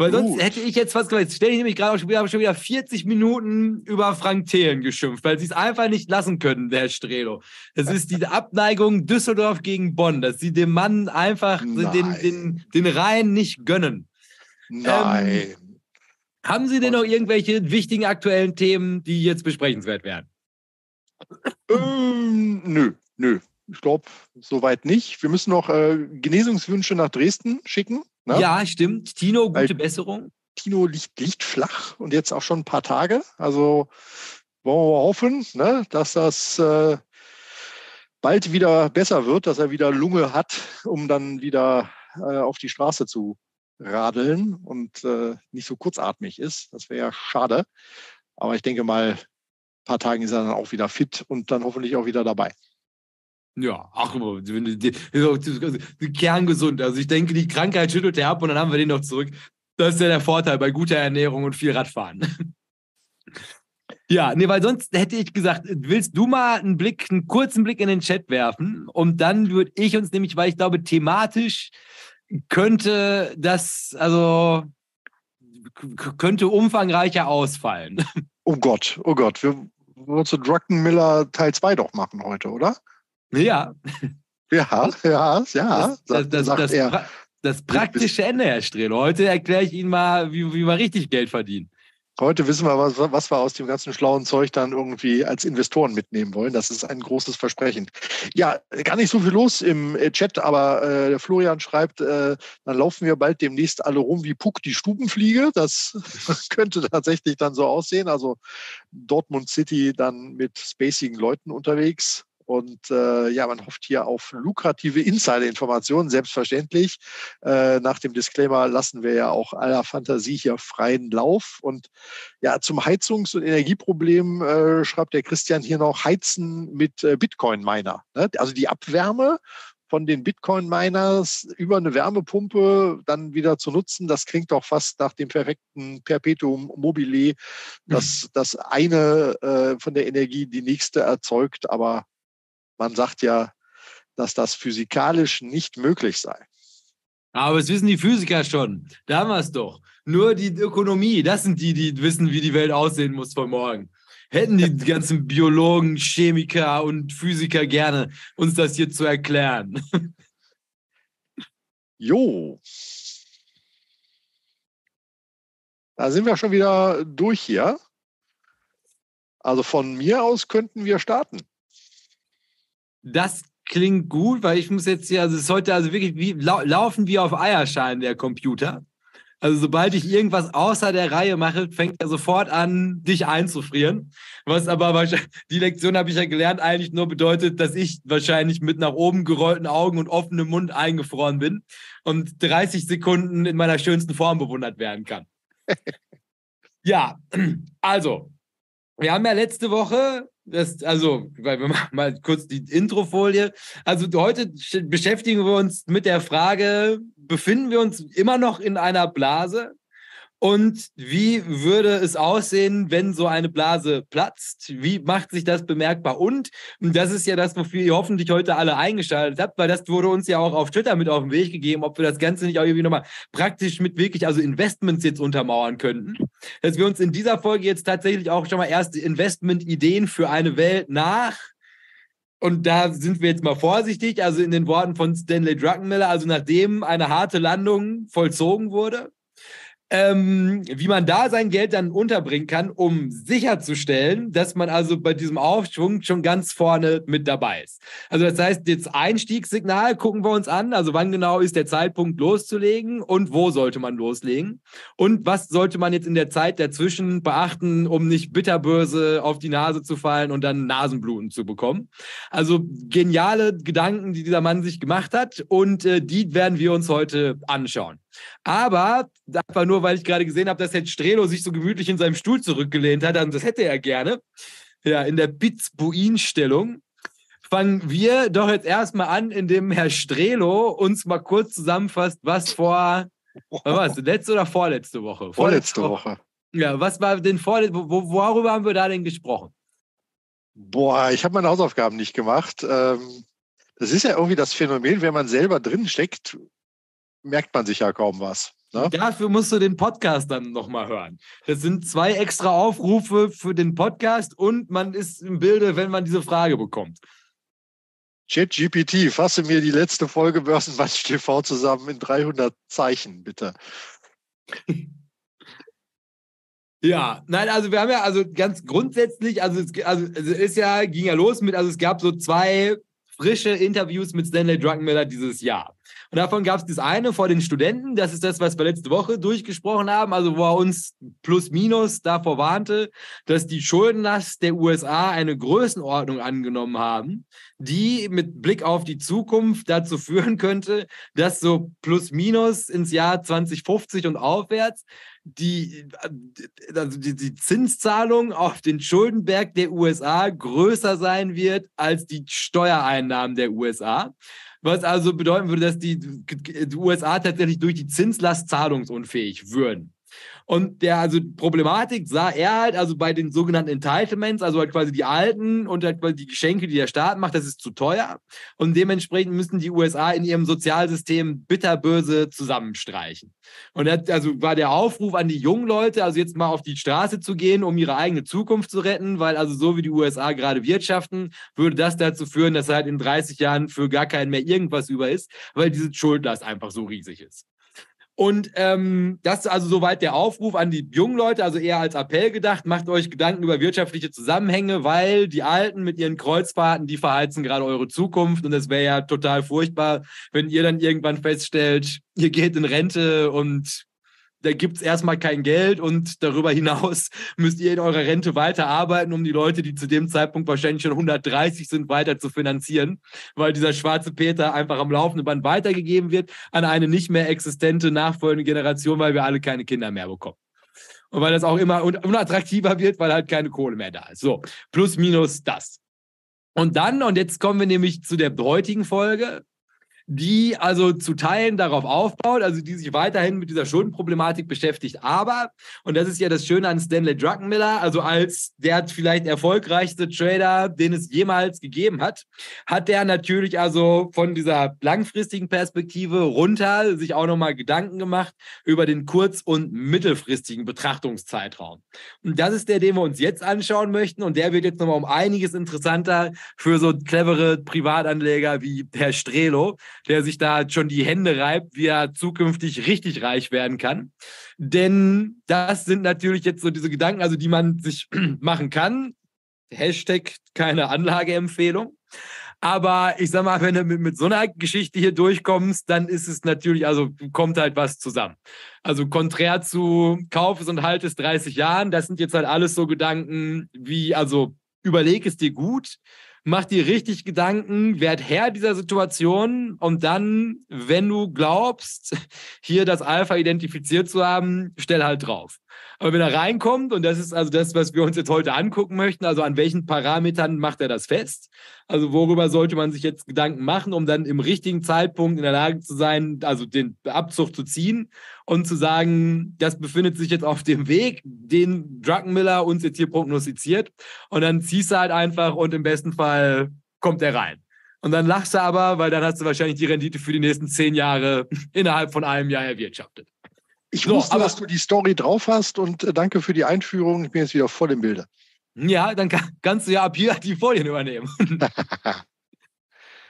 Weil sonst Gut. hätte ich jetzt fast gesagt, jetzt stelle ich nämlich gerade schon wieder, schon wieder 40 Minuten über Frank Thelen geschimpft, weil sie es einfach nicht lassen können, der Strelo. Das ist die Abneigung Düsseldorf gegen Bonn, dass sie dem Mann einfach den, den, den Rhein nicht gönnen. Nein. Ähm, haben Sie denn noch irgendwelche wichtigen aktuellen Themen, die jetzt besprechenswert werden? Ähm, nö, nö. Ich glaube, soweit nicht. Wir müssen noch äh, Genesungswünsche nach Dresden schicken. Ne? Ja, stimmt. Tino, gute Weil Besserung. Tino liegt, liegt flach und jetzt auch schon ein paar Tage. Also wollen wir hoffen, ne, dass das äh, bald wieder besser wird, dass er wieder Lunge hat, um dann wieder äh, auf die Straße zu radeln und äh, nicht so kurzatmig ist. Das wäre ja schade. Aber ich denke mal, ein paar Tagen ist er dann auch wieder fit und dann hoffentlich auch wieder dabei. Ja, ach, kerngesund. Also ich denke, die Krankheit schüttelt er ab und dann haben wir den noch zurück. Das ist ja der Vorteil bei guter Ernährung und viel Radfahren. Ja, nee, weil sonst hätte ich gesagt, willst du mal einen Blick, einen kurzen Blick in den Chat werfen? Und dann würde ich uns nämlich, weil ich glaube, thematisch könnte das, also könnte umfangreicher ausfallen. Oh Gott, oh Gott, wir wollen zu Druckenmiller Teil 2 doch machen heute, oder? Ja. Ja, ja, ja. Das, das, das, er. das praktische Ende, Herr Strehl. Heute erkläre ich Ihnen mal, wie, wie wir richtig Geld verdienen. Heute wissen wir, was, was wir aus dem ganzen schlauen Zeug dann irgendwie als Investoren mitnehmen wollen. Das ist ein großes Versprechen. Ja, gar nicht so viel los im äh, Chat, aber äh, der Florian schreibt, äh, dann laufen wir bald demnächst alle rum wie Puck die Stubenfliege. Das könnte tatsächlich dann so aussehen. Also Dortmund City dann mit spacigen Leuten unterwegs. Und äh, ja, man hofft hier auf lukrative Insider-Informationen, selbstverständlich. Äh, nach dem Disclaimer lassen wir ja auch aller Fantasie hier freien Lauf. Und ja, zum Heizungs- und Energieproblem äh, schreibt der Christian hier noch Heizen mit äh, Bitcoin-Miner. Ne? Also die Abwärme von den Bitcoin-Miners über eine Wärmepumpe dann wieder zu nutzen, das klingt doch fast nach dem perfekten Perpetuum mobile, dass das eine äh, von der Energie die nächste erzeugt, aber man sagt ja, dass das physikalisch nicht möglich sei. Aber es wissen die Physiker schon. Da haben wir es doch. Nur die Ökonomie, das sind die, die wissen, wie die Welt aussehen muss von morgen. Hätten die ganzen Biologen, Chemiker und Physiker gerne uns das hier zu erklären. Jo. Da sind wir schon wieder durch hier. Also von mir aus könnten wir starten. Das klingt gut, weil ich muss jetzt hier, also es sollte also wirklich wie, lau laufen wie auf Eierschalen der Computer. Also sobald ich irgendwas außer der Reihe mache, fängt er sofort an, dich einzufrieren. Was aber wahrscheinlich, die Lektion habe ich ja gelernt, eigentlich nur bedeutet, dass ich wahrscheinlich mit nach oben gerollten Augen und offenem Mund eingefroren bin und 30 Sekunden in meiner schönsten Form bewundert werden kann. ja, also, wir haben ja letzte Woche das, also, weil wir machen mal kurz die Introfolie. Also heute beschäftigen wir uns mit der Frage, befinden wir uns immer noch in einer Blase? Und wie würde es aussehen, wenn so eine Blase platzt? Wie macht sich das bemerkbar? Und, das ist ja das, wofür ihr hoffentlich heute alle eingeschaltet habt, weil das wurde uns ja auch auf Twitter mit auf den Weg gegeben, ob wir das Ganze nicht auch irgendwie nochmal praktisch mit wirklich, also Investments jetzt untermauern könnten. Dass wir uns in dieser Folge jetzt tatsächlich auch schon mal erste Investment-Ideen für eine Welt nach und da sind wir jetzt mal vorsichtig, also in den Worten von Stanley Druckenmiller, also nachdem eine harte Landung vollzogen wurde, ähm, wie man da sein Geld dann unterbringen kann, um sicherzustellen, dass man also bei diesem Aufschwung schon ganz vorne mit dabei ist. Also das heißt, jetzt Einstiegssignal gucken wir uns an, also wann genau ist der Zeitpunkt loszulegen und wo sollte man loslegen und was sollte man jetzt in der Zeit dazwischen beachten, um nicht bitterböse auf die Nase zu fallen und dann Nasenbluten zu bekommen. Also geniale Gedanken, die dieser Mann sich gemacht hat und äh, die werden wir uns heute anschauen. Aber einfach nur, weil ich gerade gesehen habe, dass Herr Strelo sich so gemütlich in seinem Stuhl zurückgelehnt hat, und das hätte er gerne, ja, in der Pitzbuin-Stellung, fangen wir doch jetzt erstmal an, indem Herr Strelo uns mal kurz zusammenfasst, was vor, was war es, letzte oder vorletzte Woche? Vorletzte, vorletzte Woche. Woche. Ja, was war denn vorletzte, wo, worüber haben wir da denn gesprochen? Boah, ich habe meine Hausaufgaben nicht gemacht. Ähm, das ist ja irgendwie das Phänomen, wenn man selber drin steckt, merkt man sich ja kaum was. Ne? Dafür musst du den Podcast dann nochmal hören. Das sind zwei extra Aufrufe für den Podcast und man ist im Bilde, wenn man diese Frage bekommt. ChatGPT, fasse mir die letzte Folge Börsenmatch TV zusammen in 300 Zeichen, bitte. Ja, nein, also wir haben ja also ganz grundsätzlich, also es, also es ist ja, ging ja los mit, also es gab so zwei frische Interviews mit Stanley Druckenmiller dieses Jahr. Und davon gab es das eine vor den Studenten, das ist das, was wir letzte Woche durchgesprochen haben, also wo er uns plus minus davor warnte, dass die Schuldenlast der USA eine Größenordnung angenommen haben, die mit Blick auf die Zukunft dazu führen könnte, dass so plus minus ins Jahr 2050 und aufwärts die, also die, die Zinszahlung auf den Schuldenberg der USA größer sein wird als die Steuereinnahmen der USA was also bedeuten würde, dass die, die USA tatsächlich durch die Zinslast zahlungsunfähig würden. Und der, also Problematik sah er halt, also bei den sogenannten Entitlements, also halt quasi die alten und halt quasi die Geschenke, die der Staat macht, das ist zu teuer. Und dementsprechend müssen die USA in ihrem Sozialsystem bitterböse zusammenstreichen. Und das, also war der Aufruf an die jungen Leute, also jetzt mal auf die Straße zu gehen, um ihre eigene Zukunft zu retten, weil also so wie die USA gerade wirtschaften, würde das dazu führen, dass halt in 30 Jahren für gar keinen mehr irgendwas über ist, weil diese Schuldlast einfach so riesig ist. Und ähm, das ist also soweit der Aufruf an die jungen Leute, also eher als Appell gedacht, macht euch Gedanken über wirtschaftliche Zusammenhänge, weil die Alten mit ihren Kreuzfahrten, die verheizen gerade eure Zukunft. Und es wäre ja total furchtbar, wenn ihr dann irgendwann feststellt, ihr geht in Rente und da gibt es erstmal kein Geld und darüber hinaus müsst ihr in eurer Rente weiterarbeiten, um die Leute, die zu dem Zeitpunkt wahrscheinlich schon 130 sind, weiter zu finanzieren, weil dieser schwarze Peter einfach am laufenden Band weitergegeben wird an eine nicht mehr existente nachfolgende Generation, weil wir alle keine Kinder mehr bekommen. Und weil das auch immer unattraktiver wird, weil halt keine Kohle mehr da ist. So, plus minus das. Und dann, und jetzt kommen wir nämlich zu der heutigen Folge, die also zu Teilen darauf aufbaut, also die sich weiterhin mit dieser Schuldenproblematik beschäftigt. Aber, und das ist ja das Schöne an Stanley Druckenmiller, also als der vielleicht erfolgreichste Trader, den es jemals gegeben hat, hat der natürlich also von dieser langfristigen Perspektive runter sich auch nochmal Gedanken gemacht über den kurz- und mittelfristigen Betrachtungszeitraum. Und das ist der, den wir uns jetzt anschauen möchten. Und der wird jetzt nochmal um einiges interessanter für so clevere Privatanleger wie Herr Strelo der sich da schon die Hände reibt, wie er zukünftig richtig reich werden kann. Denn das sind natürlich jetzt so diese Gedanken, also die man sich machen kann. Hashtag keine Anlageempfehlung. Aber ich sag mal, wenn du mit, mit so einer Geschichte hier durchkommst, dann ist es natürlich, also kommt halt was zusammen. Also konträr zu Kauf es und halt es 30 Jahren, das sind jetzt halt alles so Gedanken wie, also überleg es dir gut, mach dir richtig Gedanken, werd Herr dieser Situation und dann, wenn du glaubst, hier das Alpha identifiziert zu haben, stell halt drauf. Aber wenn er reinkommt, und das ist also das, was wir uns jetzt heute angucken möchten, also an welchen Parametern macht er das fest? Also worüber sollte man sich jetzt Gedanken machen, um dann im richtigen Zeitpunkt in der Lage zu sein, also den Abzug zu ziehen und zu sagen, das befindet sich jetzt auf dem Weg, den Druckenmiller uns jetzt hier prognostiziert. Und dann ziehst du halt einfach und im besten Fall kommt er rein. Und dann lachst du aber, weil dann hast du wahrscheinlich die Rendite für die nächsten zehn Jahre innerhalb von einem Jahr erwirtschaftet. Ich so, wusste, aber, dass du die Story drauf hast und äh, danke für die Einführung. Ich bin jetzt wieder voll im Bilde. Ja, dann kann, kannst du ja ab hier die Folien übernehmen.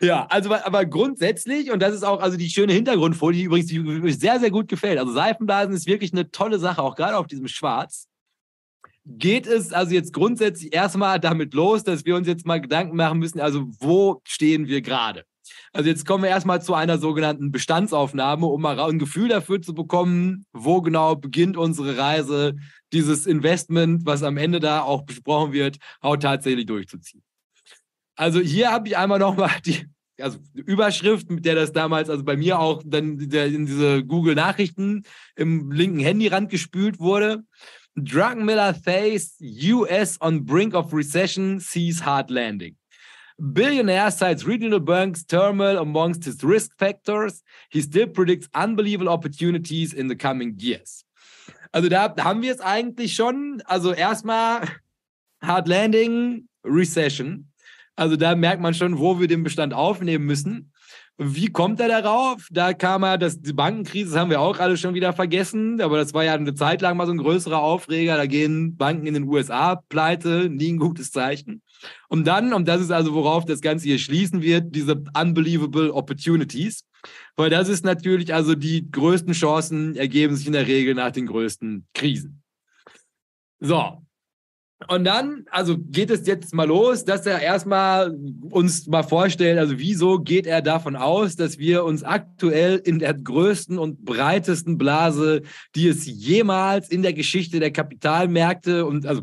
ja, also aber grundsätzlich, und das ist auch also die schöne Hintergrundfolie, die übrigens die sehr, sehr gut gefällt. Also Seifenblasen ist wirklich eine tolle Sache, auch gerade auf diesem Schwarz. Geht es also jetzt grundsätzlich erstmal damit los, dass wir uns jetzt mal Gedanken machen müssen, also wo stehen wir gerade? Also jetzt kommen wir erstmal zu einer sogenannten Bestandsaufnahme, um mal ein Gefühl dafür zu bekommen, wo genau beginnt unsere Reise, dieses Investment, was am Ende da auch besprochen wird, auch tatsächlich durchzuziehen. Also hier habe ich einmal nochmal die also Überschrift, mit der das damals, also bei mir auch dann in diese Google-Nachrichten im linken Handyrand gespült wurde. Druckenmiller face US on brink of recession sees hard landing. Billionaire cites regional banks turmoil amongst his risk factors. He still predicts unbelievable opportunities in the coming years. Also da haben wir es eigentlich schon. Also erstmal Hard Landing, Recession. Also da merkt man schon, wo wir den Bestand aufnehmen müssen. Wie kommt er darauf? Da kam er, das, die Bankenkrise, das haben wir auch alle schon wieder vergessen, aber das war ja eine Zeit lang mal so ein größerer Aufreger. Da gehen Banken in den USA pleite, nie ein gutes Zeichen. Und dann, und das ist also, worauf das Ganze hier schließen wird, diese unbelievable opportunities. Weil das ist natürlich, also die größten Chancen ergeben sich in der Regel nach den größten Krisen. So, und dann, also geht es jetzt mal los, dass er erstmal uns mal vorstellt, also wieso geht er davon aus, dass wir uns aktuell in der größten und breitesten Blase, die es jemals in der Geschichte der Kapitalmärkte und also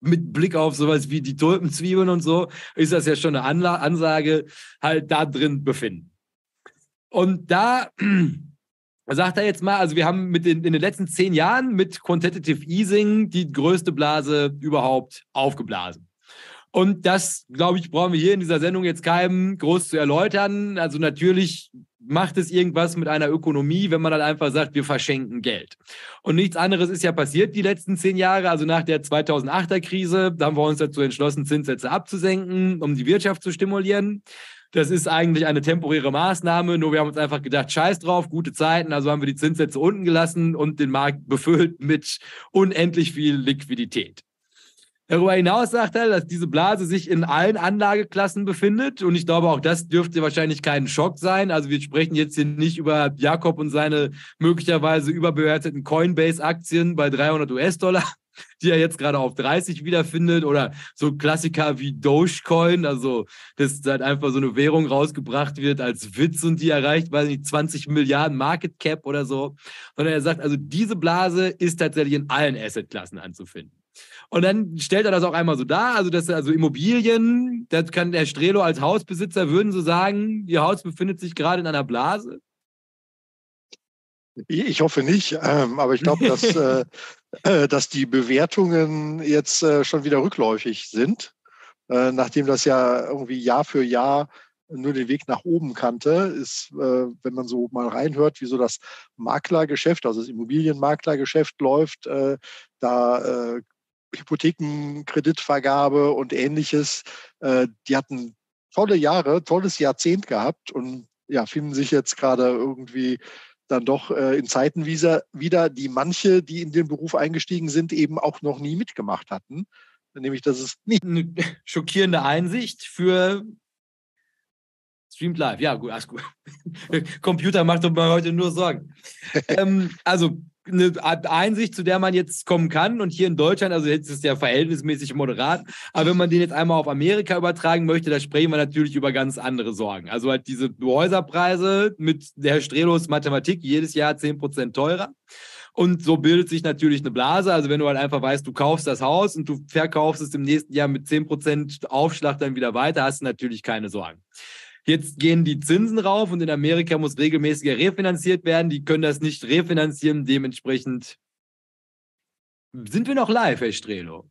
mit Blick auf sowas wie die Tulpenzwiebeln und so, ist das ja schon eine Anla Ansage, halt da drin befinden. Und da sagt er jetzt mal, also wir haben mit den, in den letzten zehn Jahren mit Quantitative Easing die größte Blase überhaupt aufgeblasen. Und das, glaube ich, brauchen wir hier in dieser Sendung jetzt keinem groß zu erläutern. Also natürlich macht es irgendwas mit einer Ökonomie, wenn man dann einfach sagt, wir verschenken Geld. Und nichts anderes ist ja passiert die letzten zehn Jahre. Also nach der 2008er Krise, da haben wir uns dazu entschlossen, Zinssätze abzusenken, um die Wirtschaft zu stimulieren. Das ist eigentlich eine temporäre Maßnahme, nur wir haben uns einfach gedacht, scheiß drauf, gute Zeiten, also haben wir die Zinssätze unten gelassen und den Markt befüllt mit unendlich viel Liquidität. Darüber hinaus sagt er, dass diese Blase sich in allen Anlageklassen befindet. Und ich glaube, auch das dürfte wahrscheinlich kein Schock sein. Also wir sprechen jetzt hier nicht über Jakob und seine möglicherweise überbewerteten Coinbase-Aktien bei 300 US-Dollar, die er jetzt gerade auf 30 wiederfindet. Oder so Klassiker wie Dogecoin, also dass halt einfach so eine Währung rausgebracht wird als Witz und die erreicht, weiß nicht, 20 Milliarden Market Cap oder so. Sondern er sagt, also diese Blase ist tatsächlich in allen Assetklassen anzufinden. Und dann stellt er das auch einmal so dar, also dass also Immobilien, das kann der Strelo als Hausbesitzer würden so sagen, ihr Haus befindet sich gerade in einer Blase. Ich hoffe nicht, ähm, aber ich glaube, dass, äh, äh, dass die Bewertungen jetzt äh, schon wieder rückläufig sind, äh, nachdem das ja irgendwie Jahr für Jahr nur den Weg nach oben kannte, ist, äh, wenn man so mal reinhört, wie so das Maklergeschäft, also das Immobilienmaklergeschäft läuft, da Hypothekenkreditvergabe und ähnliches. Äh, die hatten tolle Jahre, tolles Jahrzehnt gehabt und ja, finden sich jetzt gerade irgendwie dann doch äh, in Zeiten wieder, die manche, die in den Beruf eingestiegen sind, eben auch noch nie mitgemacht hatten. Nämlich, dass es nicht. Eine schockierende Einsicht für Streamt live, ja, gut, alles gut. Computer macht doch mal heute nur Sorgen. ähm, also, eine Einsicht, zu der man jetzt kommen kann. Und hier in Deutschland, also jetzt ist es ja verhältnismäßig moderat, aber wenn man den jetzt einmal auf Amerika übertragen möchte, da sprechen wir natürlich über ganz andere Sorgen. Also halt diese Häuserpreise mit der Strelos Mathematik jedes Jahr 10% teurer. Und so bildet sich natürlich eine Blase. Also wenn du halt einfach weißt, du kaufst das Haus und du verkaufst es im nächsten Jahr mit 10% Aufschlag dann wieder weiter, hast du natürlich keine Sorgen. Jetzt gehen die Zinsen rauf und in Amerika muss regelmäßiger refinanziert werden. Die können das nicht refinanzieren. Dementsprechend sind wir noch live, Herr Strelo.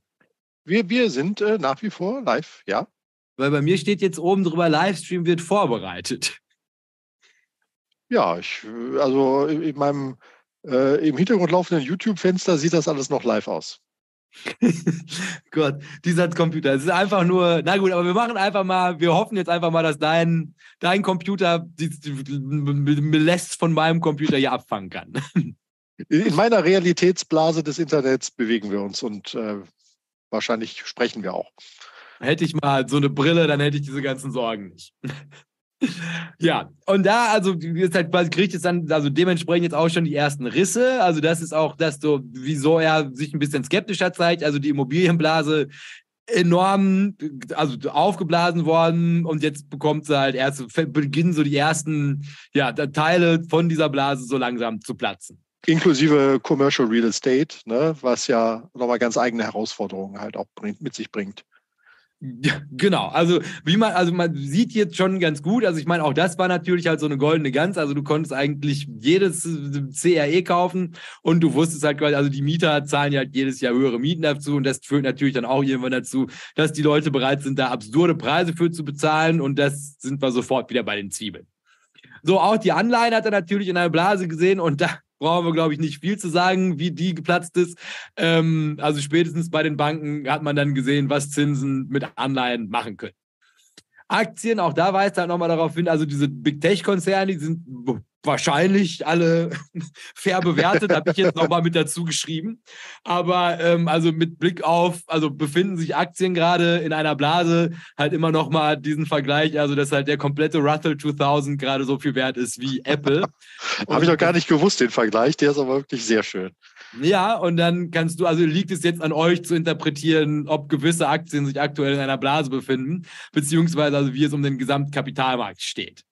Wir, wir sind äh, nach wie vor live, ja. Weil bei mir steht jetzt oben drüber, Livestream wird vorbereitet. Ja, ich, also in meinem äh, im Hintergrund laufenden YouTube-Fenster sieht das alles noch live aus. Gott, dieser Computer. Es ist einfach nur, na gut, aber wir machen einfach mal, wir hoffen jetzt einfach mal, dass dein, dein Computer die, lässt von meinem Computer hier abfangen kann. In meiner Realitätsblase des Internets bewegen wir uns und äh, wahrscheinlich sprechen wir auch. Hätte ich mal so eine Brille, dann hätte ich diese ganzen Sorgen nicht. Ja, und da, also halt quasi kriegt es dann, also dementsprechend jetzt auch schon die ersten Risse. Also das ist auch das so, wieso er sich ein bisschen skeptischer zeigt. Also die Immobilienblase enorm, also aufgeblasen worden und jetzt bekommt sie halt erst, beginnen so die ersten ja, Teile von dieser Blase so langsam zu platzen. Inklusive Commercial Real Estate, ne, was ja nochmal ganz eigene Herausforderungen halt auch bringt, mit sich bringt. Ja, genau. Also wie man, also man sieht jetzt schon ganz gut. Also ich meine, auch das war natürlich halt so eine goldene Gans. Also du konntest eigentlich jedes CRE kaufen und du wusstest halt quasi, also die Mieter zahlen ja halt jedes Jahr höhere Mieten dazu und das führt natürlich dann auch irgendwann dazu, dass die Leute bereit sind, da absurde Preise für zu bezahlen und das sind wir sofort wieder bei den Zwiebeln. So, auch die Anleihen hat er natürlich in einer Blase gesehen und da brauchen wir, glaube ich, nicht viel zu sagen, wie die geplatzt ist. Ähm, also spätestens bei den Banken hat man dann gesehen, was Zinsen mit Anleihen machen können. Aktien, auch da weist er nochmal darauf hin, also diese Big Tech-Konzerne, die sind wahrscheinlich alle fair bewertet, habe ich jetzt nochmal mit dazu geschrieben. Aber ähm, also mit Blick auf, also befinden sich Aktien gerade in einer Blase, halt immer nochmal diesen Vergleich, also dass halt der komplette Russell 2000 gerade so viel wert ist wie Apple. habe ich noch gar nicht gewusst, den Vergleich, der ist aber wirklich sehr schön. Ja, und dann kannst du, also liegt es jetzt an euch zu interpretieren, ob gewisse Aktien sich aktuell in einer Blase befinden, beziehungsweise also wie es um den Gesamtkapitalmarkt steht.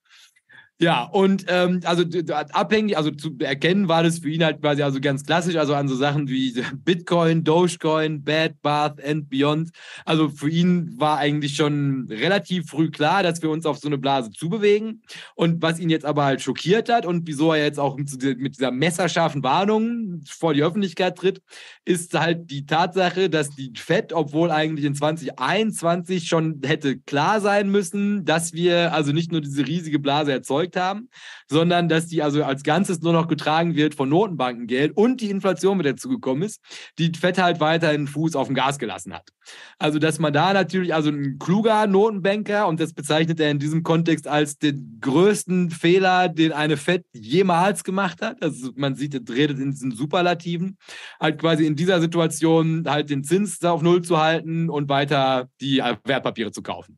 Ja, und ähm, also abhängig, also zu erkennen war das für ihn halt quasi also ganz klassisch, also an so Sachen wie Bitcoin, Dogecoin, Bad Bath and Beyond. Also für ihn war eigentlich schon relativ früh klar, dass wir uns auf so eine Blase zubewegen. Und was ihn jetzt aber halt schockiert hat und wieso er jetzt auch mit dieser messerscharfen Warnung vor die Öffentlichkeit tritt, ist halt die Tatsache, dass die FED, obwohl eigentlich in 2021 schon hätte klar sein müssen, dass wir also nicht nur diese riesige Blase erzeugen, erzeugt haben, sondern dass die also als Ganzes nur noch getragen wird von Notenbankengeld und die Inflation mit dazu gekommen ist, die Fett halt weiterhin Fuß auf dem Gas gelassen hat. Also, dass man da natürlich, also ein kluger Notenbanker, und das bezeichnet er in diesem Kontext als den größten Fehler, den eine Fed jemals gemacht hat. Also, man sieht, er redet in diesen Superlativen, halt quasi in dieser Situation halt den Zins auf Null zu halten und weiter die Wertpapiere zu kaufen.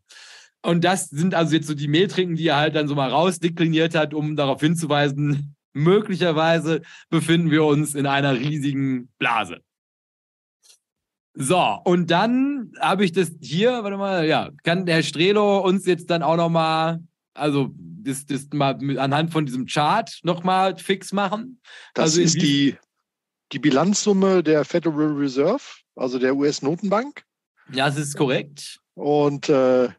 Und das sind also jetzt so die Metriken, die er halt dann so mal rausdekliniert hat, um darauf hinzuweisen, möglicherweise befinden wir uns in einer riesigen Blase. So, und dann habe ich das hier, warte mal, ja, kann der Strelo uns jetzt dann auch nochmal, also das, das mal anhand von diesem Chart nochmal fix machen? Das also ist die, die Bilanzsumme der Federal Reserve, also der US-Notenbank. Ja, das ist korrekt. Und äh,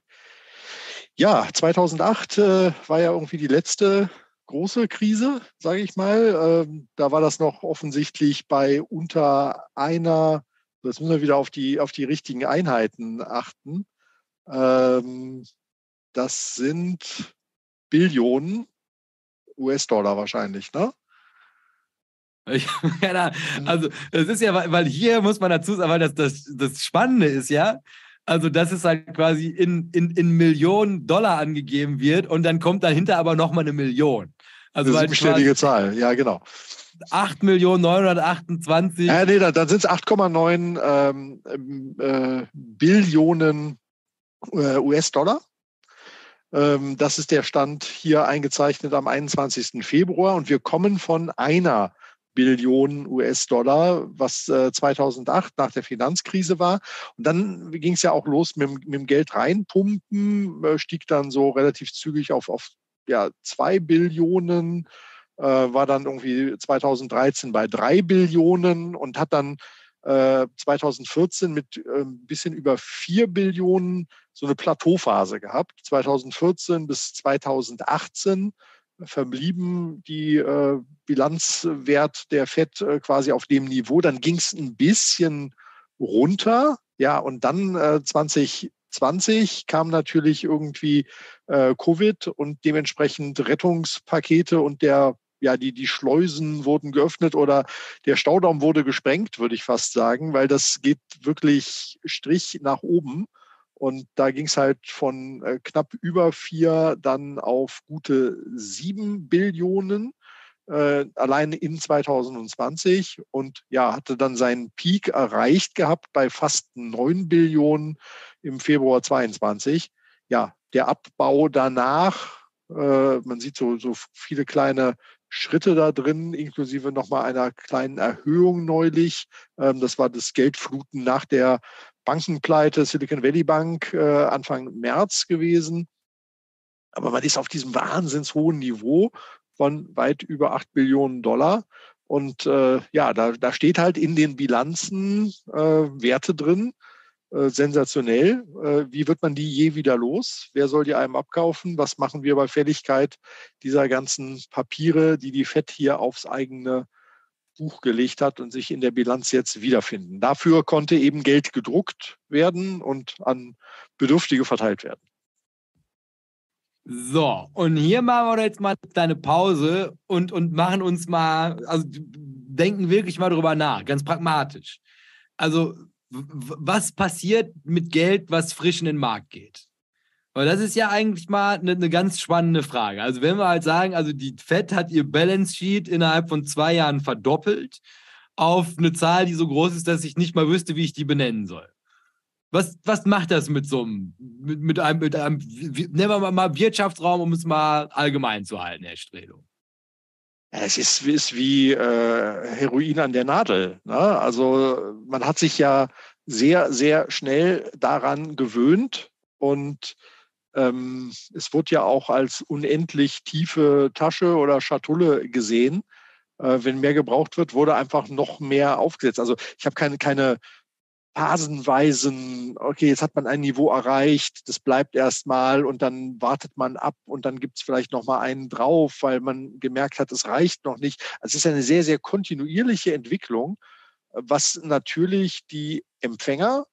ja, 2008 äh, war ja irgendwie die letzte große Krise, sage ich mal. Ähm, da war das noch offensichtlich bei unter einer, das müssen wir wieder auf die, auf die richtigen Einheiten achten. Ähm, das sind Billionen US-Dollar wahrscheinlich, ne? also, das ist ja, weil hier muss man dazu sagen, weil das, das, das Spannende ist ja, also, dass es halt quasi in, in, in Millionen Dollar angegeben wird und dann kommt dahinter aber nochmal eine Million. Also eine siebenstellige Zahl, ja, genau. 8 Millionen 928. Ja, nee, dann, dann sind es 8,9 ähm, äh, Billionen äh, US-Dollar. Ähm, das ist der Stand hier eingezeichnet am 21. Februar und wir kommen von einer Billion US-Dollar, was 2008 nach der Finanzkrise war. Und dann ging es ja auch los mit, mit dem Geld reinpumpen, stieg dann so relativ zügig auf, auf ja, zwei Billionen, äh, war dann irgendwie 2013 bei drei Billionen und hat dann äh, 2014 mit äh, ein bisschen über vier Billionen so eine Plateauphase gehabt. 2014 bis 2018 verblieben die äh, Bilanzwert der FED äh, quasi auf dem Niveau. Dann ging es ein bisschen runter. Ja, und dann äh, 20 20 kam natürlich irgendwie äh, Covid und dementsprechend Rettungspakete und der ja, die, die Schleusen wurden geöffnet oder der Staudamm wurde gesprengt, würde ich fast sagen, weil das geht wirklich Strich nach oben. Und da ging es halt von äh, knapp über vier dann auf gute sieben Billionen äh, allein in 2020 und ja, hatte dann seinen Peak erreicht gehabt bei fast neun Billionen im Februar 22. Ja, der Abbau danach, äh, man sieht so, so viele kleine Schritte da drin, inklusive nochmal einer kleinen Erhöhung neulich. Ähm, das war das Geldfluten nach der Bankenpleite Silicon Valley Bank äh, Anfang März gewesen. Aber man ist auf diesem wahnsinns hohen Niveau von weit über acht Billionen Dollar. Und äh, ja, da, da steht halt in den Bilanzen äh, Werte drin, äh, sensationell. Äh, wie wird man die je wieder los? Wer soll die einem abkaufen? Was machen wir bei Fälligkeit dieser ganzen Papiere, die die FED hier aufs eigene Buch gelegt hat und sich in der Bilanz jetzt wiederfinden? Dafür konnte eben Geld gedruckt werden und an Bedürftige verteilt werden. So, und hier machen wir jetzt mal eine Pause und, und machen uns mal, also denken wirklich mal drüber nach, ganz pragmatisch. Also, was passiert mit Geld, was frisch in den Markt geht? Weil das ist ja eigentlich mal eine, eine, ganz spannende Frage. Also wenn wir halt sagen, also die Fed hat ihr Balance Sheet innerhalb von zwei Jahren verdoppelt auf eine Zahl, die so groß ist, dass ich nicht mal wüsste, wie ich die benennen soll. Was, was macht das mit so einem, mit, mit einem, mit einem, nennen wir mal Wirtschaftsraum, um es mal allgemein zu halten, Herr Stredo? Es ist, ist wie äh, Heroin an der Nadel. Ne? Also man hat sich ja sehr, sehr schnell daran gewöhnt und ähm, es wurde ja auch als unendlich tiefe Tasche oder Schatulle gesehen. Äh, wenn mehr gebraucht wird, wurde einfach noch mehr aufgesetzt. Also ich habe keine, keine phasenweisen, okay, jetzt hat man ein Niveau erreicht, das bleibt erstmal und dann wartet man ab und dann gibt es vielleicht nochmal einen drauf, weil man gemerkt hat, es reicht noch nicht. Also es ist eine sehr, sehr kontinuierliche Entwicklung, was natürlich die Empfänger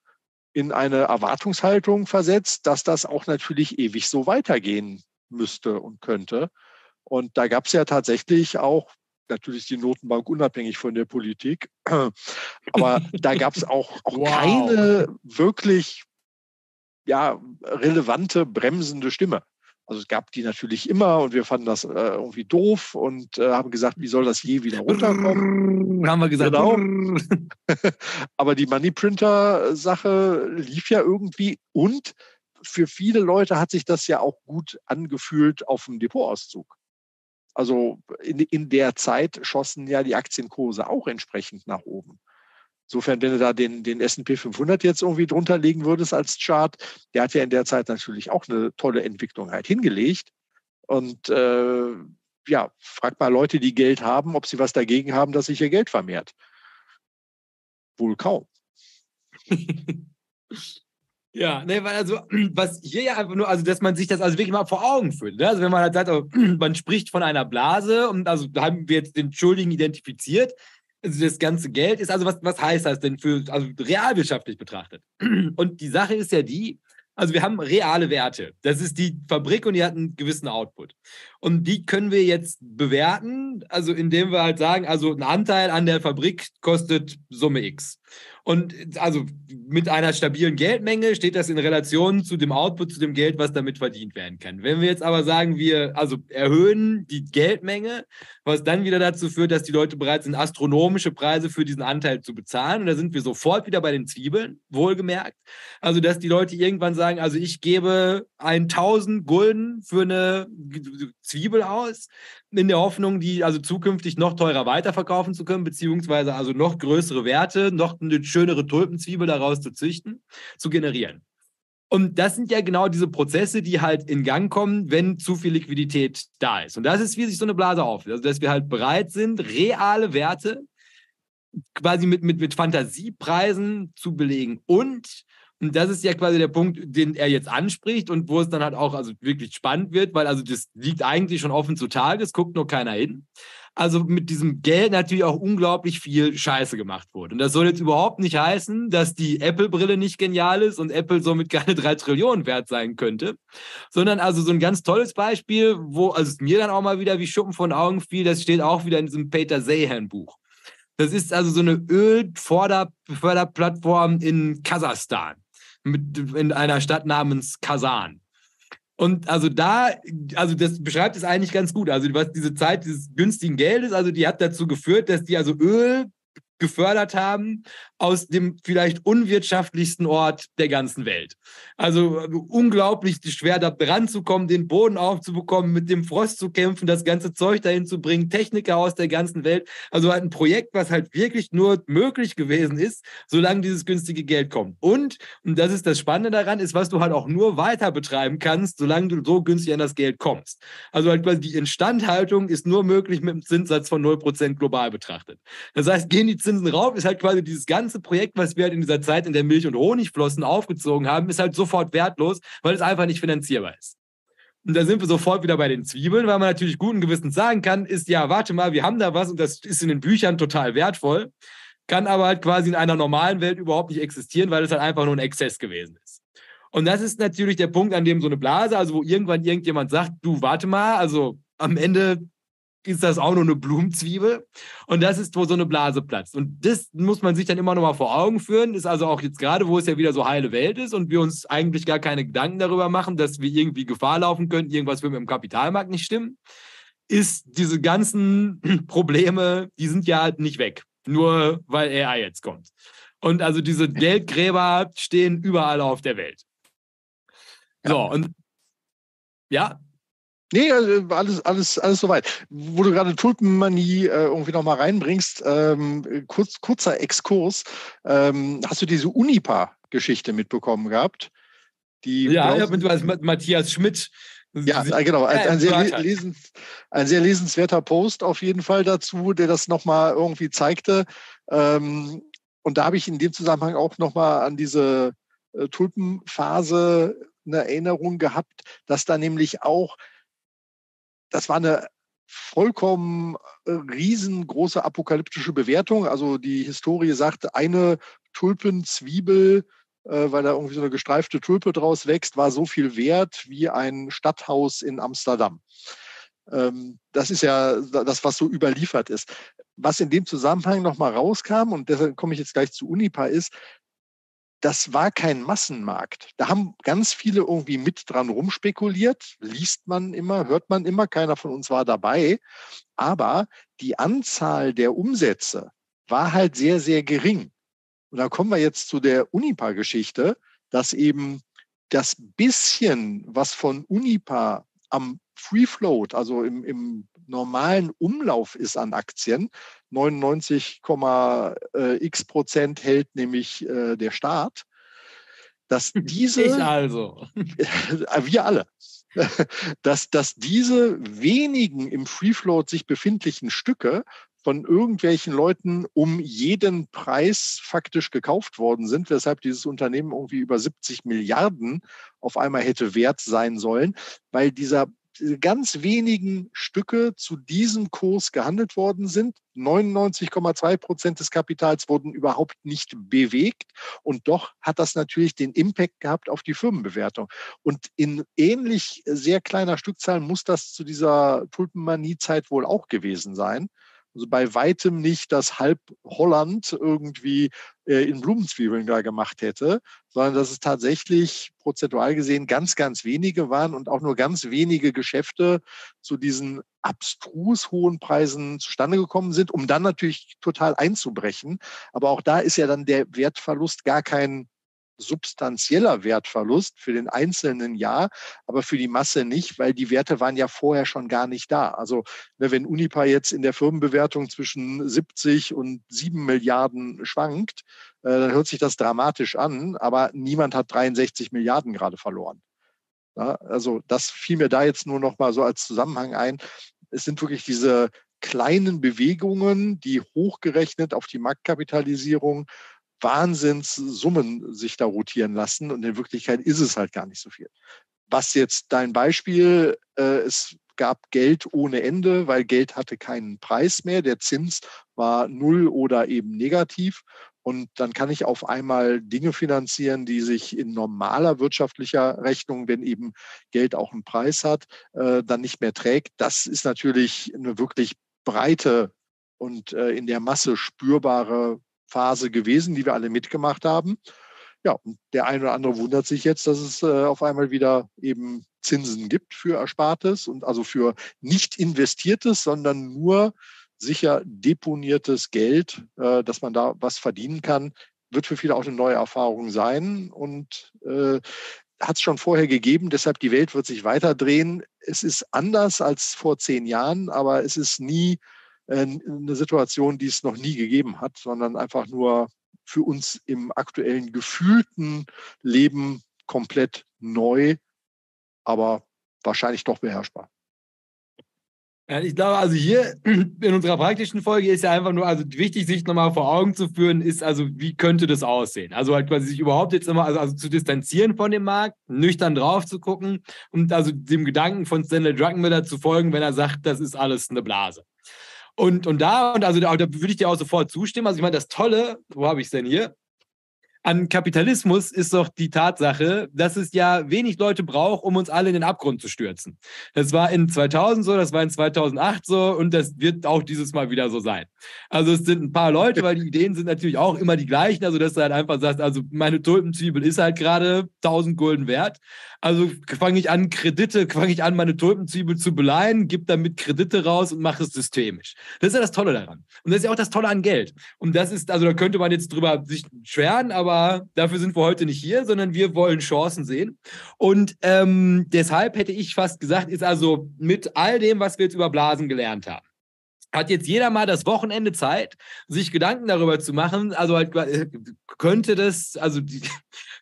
in eine Erwartungshaltung versetzt, dass das auch natürlich ewig so weitergehen müsste und könnte. Und da gab es ja tatsächlich auch natürlich die Notenbank unabhängig von der Politik. Aber da gab es auch, auch wow. keine wirklich ja, relevante bremsende Stimme. Also es gab die natürlich immer und wir fanden das äh, irgendwie doof und äh, haben gesagt, wie soll das je wieder runterkommen? Haben wir gesagt. Genau. Aber die Money Printer Sache lief ja irgendwie und für viele Leute hat sich das ja auch gut angefühlt auf dem Depotauszug. Also in, in der Zeit schossen ja die Aktienkurse auch entsprechend nach oben. Insofern, wenn du da den, den S&P 500 jetzt irgendwie drunter legen würdest als Chart, der hat ja in der Zeit natürlich auch eine tolle Entwicklung halt hingelegt. Und äh, ja, frag mal Leute, die Geld haben, ob sie was dagegen haben, dass sich ihr Geld vermehrt. Wohl kaum. Ja, ne, weil also, was hier ja einfach nur, also, dass man sich das also wirklich mal vor Augen führt. Ne? Also, wenn man halt sagt, also, man spricht von einer Blase und also haben wir jetzt den Schuldigen identifiziert. Also, das ganze Geld ist, also, was, was heißt das denn für, also realwirtschaftlich betrachtet? Und die Sache ist ja die, also wir haben reale Werte. Das ist die Fabrik und die hat einen gewissen Output. Und die können wir jetzt bewerten, also indem wir halt sagen, also ein Anteil an der Fabrik kostet Summe X. Und also mit einer stabilen Geldmenge steht das in Relation zu dem Output, zu dem Geld, was damit verdient werden kann. Wenn wir jetzt aber sagen, wir also erhöhen die Geldmenge, was dann wieder dazu führt, dass die Leute bereit sind, astronomische Preise für diesen Anteil zu bezahlen. Und da sind wir sofort wieder bei den Zwiebeln, wohlgemerkt. Also, dass die Leute irgendwann sagen, also ich gebe 1000 Gulden für eine Zwiebel aus, in der Hoffnung, die also zukünftig noch teurer weiterverkaufen zu können, beziehungsweise also noch größere Werte, noch eine schönere Tulpenzwiebel daraus zu züchten, zu generieren. Und das sind ja genau diese Prozesse, die halt in Gang kommen, wenn zu viel Liquidität da ist. Und das ist, wie sich so eine Blase auflöst. Also, dass wir halt bereit sind, reale Werte quasi mit, mit, mit Fantasiepreisen zu belegen. Und, und das ist ja quasi der Punkt, den er jetzt anspricht und wo es dann halt auch also wirklich spannend wird, weil also das liegt eigentlich schon offen zutage, es guckt nur keiner hin also mit diesem Geld natürlich auch unglaublich viel Scheiße gemacht wurde. Und das soll jetzt überhaupt nicht heißen, dass die Apple-Brille nicht genial ist und Apple somit keine drei Trillionen wert sein könnte, sondern also so ein ganz tolles Beispiel, wo also mir dann auch mal wieder wie Schuppen von Augen fiel, das steht auch wieder in diesem Peter Sahan-Buch. Das ist also so eine Ölförderplattform in Kasachstan, mit, in einer Stadt namens Kasan. Und also da, also das beschreibt es eigentlich ganz gut. Also was diese Zeit dieses günstigen Geldes, also die hat dazu geführt, dass die also Öl gefördert haben aus dem vielleicht unwirtschaftlichsten Ort der ganzen Welt. Also unglaublich schwer da ranzukommen, den Boden aufzubekommen, mit dem Frost zu kämpfen, das ganze Zeug dahin zu bringen, Techniker aus der ganzen Welt. Also halt ein Projekt, was halt wirklich nur möglich gewesen ist, solange dieses günstige Geld kommt. Und, und das ist das Spannende daran, ist, was du halt auch nur weiter betreiben kannst, solange du so günstig an das Geld kommst. Also halt quasi die Instandhaltung ist nur möglich mit einem Zinssatz von 0% global betrachtet. Das heißt, gehen die Zinsen rauf, ist halt quasi dieses ganze Projekt, was wir halt in dieser Zeit in der Milch- und Honigflossen aufgezogen haben, ist halt sofort wertlos, weil es einfach nicht finanzierbar ist. Und da sind wir sofort wieder bei den Zwiebeln, weil man natürlich guten Gewissens sagen kann, ist ja, warte mal, wir haben da was und das ist in den Büchern total wertvoll, kann aber halt quasi in einer normalen Welt überhaupt nicht existieren, weil es halt einfach nur ein Exzess gewesen ist. Und das ist natürlich der Punkt, an dem so eine Blase, also wo irgendwann irgendjemand sagt, du, warte mal, also am Ende ist das auch nur eine Blumenzwiebel. Und das ist, wo so eine Blase platzt. Und das muss man sich dann immer noch mal vor Augen führen. Ist also auch jetzt gerade, wo es ja wieder so heile Welt ist und wir uns eigentlich gar keine Gedanken darüber machen, dass wir irgendwie Gefahr laufen könnten, irgendwas wird mit dem Kapitalmarkt nicht stimmen, ist diese ganzen Probleme, die sind ja halt nicht weg. Nur weil AI jetzt kommt. Und also diese Geldgräber stehen überall auf der Welt. So, und ja, Nee, also, alles, alles, alles soweit. Wo du gerade Tulpenmanie äh, irgendwie nochmal reinbringst, ähm, kurz, kurzer Exkurs. Ähm, hast du diese Unipa-Geschichte mitbekommen gehabt? Die ja, ja, mit Matthias Schmidt. Ja, genau. Ein, ein, sehr lesens, ein, sehr lesenswerter Post auf jeden Fall dazu, der das nochmal irgendwie zeigte. Ähm, und da habe ich in dem Zusammenhang auch nochmal an diese äh, Tulpenphase eine Erinnerung gehabt, dass da nämlich auch das war eine vollkommen äh, riesengroße apokalyptische Bewertung. Also die Historie sagt, eine Tulpenzwiebel, äh, weil da irgendwie so eine gestreifte Tulpe draus wächst, war so viel wert wie ein Stadthaus in Amsterdam. Ähm, das ist ja das, was so überliefert ist. Was in dem Zusammenhang nochmal rauskam, und deshalb komme ich jetzt gleich zu Unipa, ist, das war kein Massenmarkt. Da haben ganz viele irgendwie mit dran rumspekuliert, liest man immer, hört man immer, keiner von uns war dabei. Aber die Anzahl der Umsätze war halt sehr, sehr gering. Und da kommen wir jetzt zu der Unipa-Geschichte, dass eben das bisschen, was von Unipa am Free Float, also im, im normalen Umlauf ist an Aktien, 99,x Prozent hält nämlich äh, der Staat, dass diese. Ich also. wir alle. Dass, dass diese wenigen im Free Float sich befindlichen Stücke von irgendwelchen Leuten um jeden Preis faktisch gekauft worden sind, weshalb dieses Unternehmen irgendwie über 70 Milliarden auf einmal hätte wert sein sollen, weil dieser ganz wenigen Stücke zu diesem Kurs gehandelt worden sind. 99,2 Prozent des Kapitals wurden überhaupt nicht bewegt. Und doch hat das natürlich den Impact gehabt auf die Firmenbewertung. Und in ähnlich sehr kleiner Stückzahl muss das zu dieser Tulpenmanie-Zeit wohl auch gewesen sein. Also bei weitem nicht, dass halb Holland irgendwie äh, in Blumenzwiebeln da gemacht hätte, sondern dass es tatsächlich prozentual gesehen ganz, ganz wenige waren und auch nur ganz wenige Geschäfte zu diesen abstrus hohen Preisen zustande gekommen sind, um dann natürlich total einzubrechen. Aber auch da ist ja dann der Wertverlust gar kein substanzieller Wertverlust für den einzelnen Jahr, aber für die Masse nicht, weil die Werte waren ja vorher schon gar nicht da. Also ne, wenn Unipa jetzt in der Firmenbewertung zwischen 70 und 7 Milliarden schwankt, äh, dann hört sich das dramatisch an, aber niemand hat 63 Milliarden gerade verloren. Ja, also das fiel mir da jetzt nur noch mal so als Zusammenhang ein. Es sind wirklich diese kleinen Bewegungen, die hochgerechnet auf die Marktkapitalisierung Wahnsinnssummen sich da rotieren lassen und in Wirklichkeit ist es halt gar nicht so viel. Was jetzt dein Beispiel, äh, es gab Geld ohne Ende, weil Geld hatte keinen Preis mehr. Der Zins war null oder eben negativ. Und dann kann ich auf einmal Dinge finanzieren, die sich in normaler wirtschaftlicher Rechnung, wenn eben Geld auch einen Preis hat, äh, dann nicht mehr trägt. Das ist natürlich eine wirklich breite und äh, in der Masse spürbare Phase gewesen, die wir alle mitgemacht haben. Ja, und der eine oder andere wundert sich jetzt, dass es äh, auf einmal wieder eben Zinsen gibt für Erspartes und also für nicht investiertes, sondern nur sicher deponiertes Geld, äh, dass man da was verdienen kann, wird für viele auch eine neue Erfahrung sein und äh, hat es schon vorher gegeben. Deshalb die Welt wird sich weiter drehen. Es ist anders als vor zehn Jahren, aber es ist nie eine Situation, die es noch nie gegeben hat, sondern einfach nur für uns im aktuellen gefühlten Leben komplett neu, aber wahrscheinlich doch beherrschbar. Ja, ich glaube, also hier in unserer praktischen Folge ist ja einfach nur, also wichtig, sich nochmal vor Augen zu führen, ist also, wie könnte das aussehen? Also halt quasi sich überhaupt jetzt immer, also, also zu distanzieren von dem Markt, nüchtern drauf zu gucken und also dem Gedanken von Stanley Druckenmiller zu folgen, wenn er sagt, das ist alles eine Blase. Und, und da, und also da, da würde ich dir auch sofort zustimmen. Also ich meine, das Tolle, wo habe ich es denn hier? An Kapitalismus ist doch die Tatsache, dass es ja wenig Leute braucht, um uns alle in den Abgrund zu stürzen. Das war in 2000 so, das war in 2008 so und das wird auch dieses Mal wieder so sein. Also es sind ein paar Leute, weil die Ideen sind natürlich auch immer die gleichen. Also dass du halt einfach sagst, also meine Tulpenzwiebel ist halt gerade 1000 Gulden wert. Also fange ich an, Kredite, fange ich an, meine Tulpenzwiebel zu beleihen, gebe damit Kredite raus und mache es systemisch. Das ist ja das Tolle daran. Und das ist ja auch das Tolle an Geld. Und das ist, also da könnte man jetzt drüber sich schweren, aber dafür sind wir heute nicht hier, sondern wir wollen Chancen sehen. Und ähm, deshalb hätte ich fast gesagt, ist also mit all dem, was wir jetzt über Blasen gelernt haben, hat jetzt jeder mal das Wochenende Zeit, sich Gedanken darüber zu machen. Also halt, äh, könnte das, also die,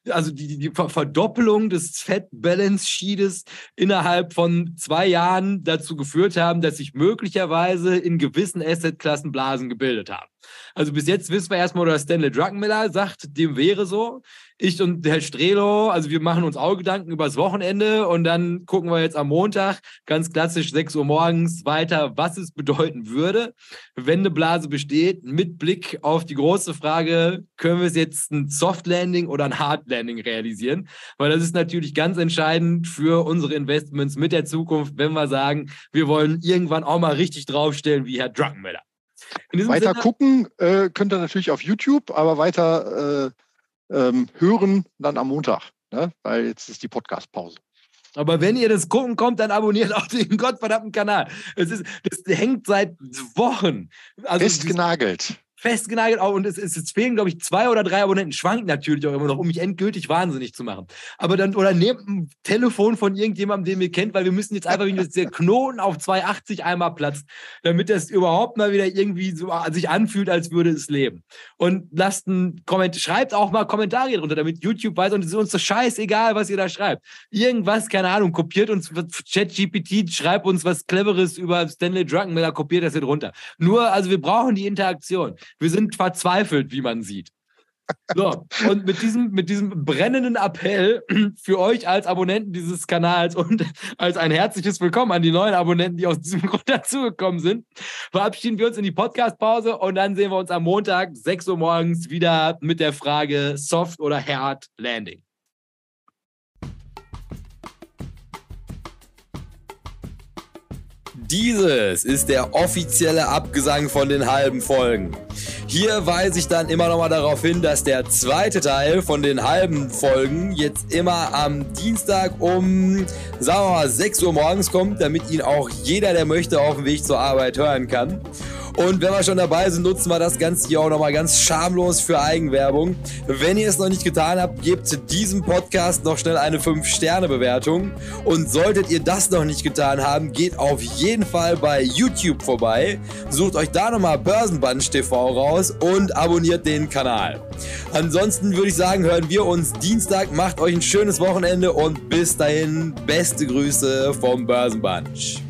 also die, die Verdoppelung des Fat Balance Sheets innerhalb von zwei Jahren dazu geführt haben, dass sich möglicherweise in gewissen Assetklassen Blasen gebildet haben. Also bis jetzt wissen wir erstmal, dass Stanley Druckenmiller sagt, dem wäre so. Ich und Herr Strelo, also wir machen uns auch Gedanken übers Wochenende und dann gucken wir jetzt am Montag ganz klassisch 6 Uhr morgens weiter, was es bedeuten würde, wenn eine Blase besteht, mit Blick auf die große Frage, können wir es jetzt ein Soft Landing oder ein Hard Landing realisieren? Weil das ist natürlich ganz entscheidend für unsere Investments mit der Zukunft, wenn wir sagen, wir wollen irgendwann auch mal richtig draufstellen wie Herr Druckenmiller. Weiter Sinne, gucken äh, könnt ihr natürlich auf YouTube, aber weiter äh, ähm, hören dann am Montag, ne? weil jetzt ist die Podcast-Pause. Aber wenn ihr das gucken kommt, dann abonniert auch den gottverdammten Kanal. Es ist, das hängt seit Wochen. Also Festgenagelt festgenagelt und es, es, es fehlen, glaube ich, zwei oder drei Abonnenten, schwanken natürlich auch immer noch, um mich endgültig wahnsinnig zu machen. Aber dann, oder nehmt ein Telefon von irgendjemandem, den ihr kennt, weil wir müssen jetzt einfach, dass der Knoten auf 280 einmal platzt, damit das überhaupt mal wieder irgendwie so äh, sich anfühlt, als würde es leben. Und lasst einen Kommentar, schreibt auch mal Kommentare drunter, damit YouTube weiß und es ist uns so scheißegal, was ihr da schreibt. Irgendwas, keine Ahnung, kopiert uns ChatGPT, schreibt uns was Cleveres über Stanley Druckenmiller, kopiert das hier drunter. Nur, also wir brauchen die Interaktion. Wir sind verzweifelt, wie man sieht. So, und mit diesem, mit diesem brennenden Appell für euch als Abonnenten dieses Kanals und als ein herzliches Willkommen an die neuen Abonnenten, die aus diesem Grund dazugekommen sind, verabschieden wir uns in die Podcast-Pause und dann sehen wir uns am Montag, 6 Uhr morgens, wieder mit der Frage Soft oder Hard Landing. Dieses ist der offizielle Abgesang von den halben Folgen. Hier weise ich dann immer noch mal darauf hin, dass der zweite Teil von den halben Folgen jetzt immer am Dienstag um, sagen wir mal, 6 Uhr morgens kommt, damit ihn auch jeder, der möchte, auf dem Weg zur Arbeit hören kann. Und wenn wir schon dabei sind, nutzen wir das Ganze hier auch nochmal ganz schamlos für Eigenwerbung. Wenn ihr es noch nicht getan habt, gebt diesem Podcast noch schnell eine 5-Sterne-Bewertung. Und solltet ihr das noch nicht getan haben, geht auf jeden Fall bei YouTube vorbei. Sucht euch da nochmal Börsenbunch TV raus und abonniert den Kanal. Ansonsten würde ich sagen, hören wir uns Dienstag. Macht euch ein schönes Wochenende und bis dahin beste Grüße vom Börsenbunch.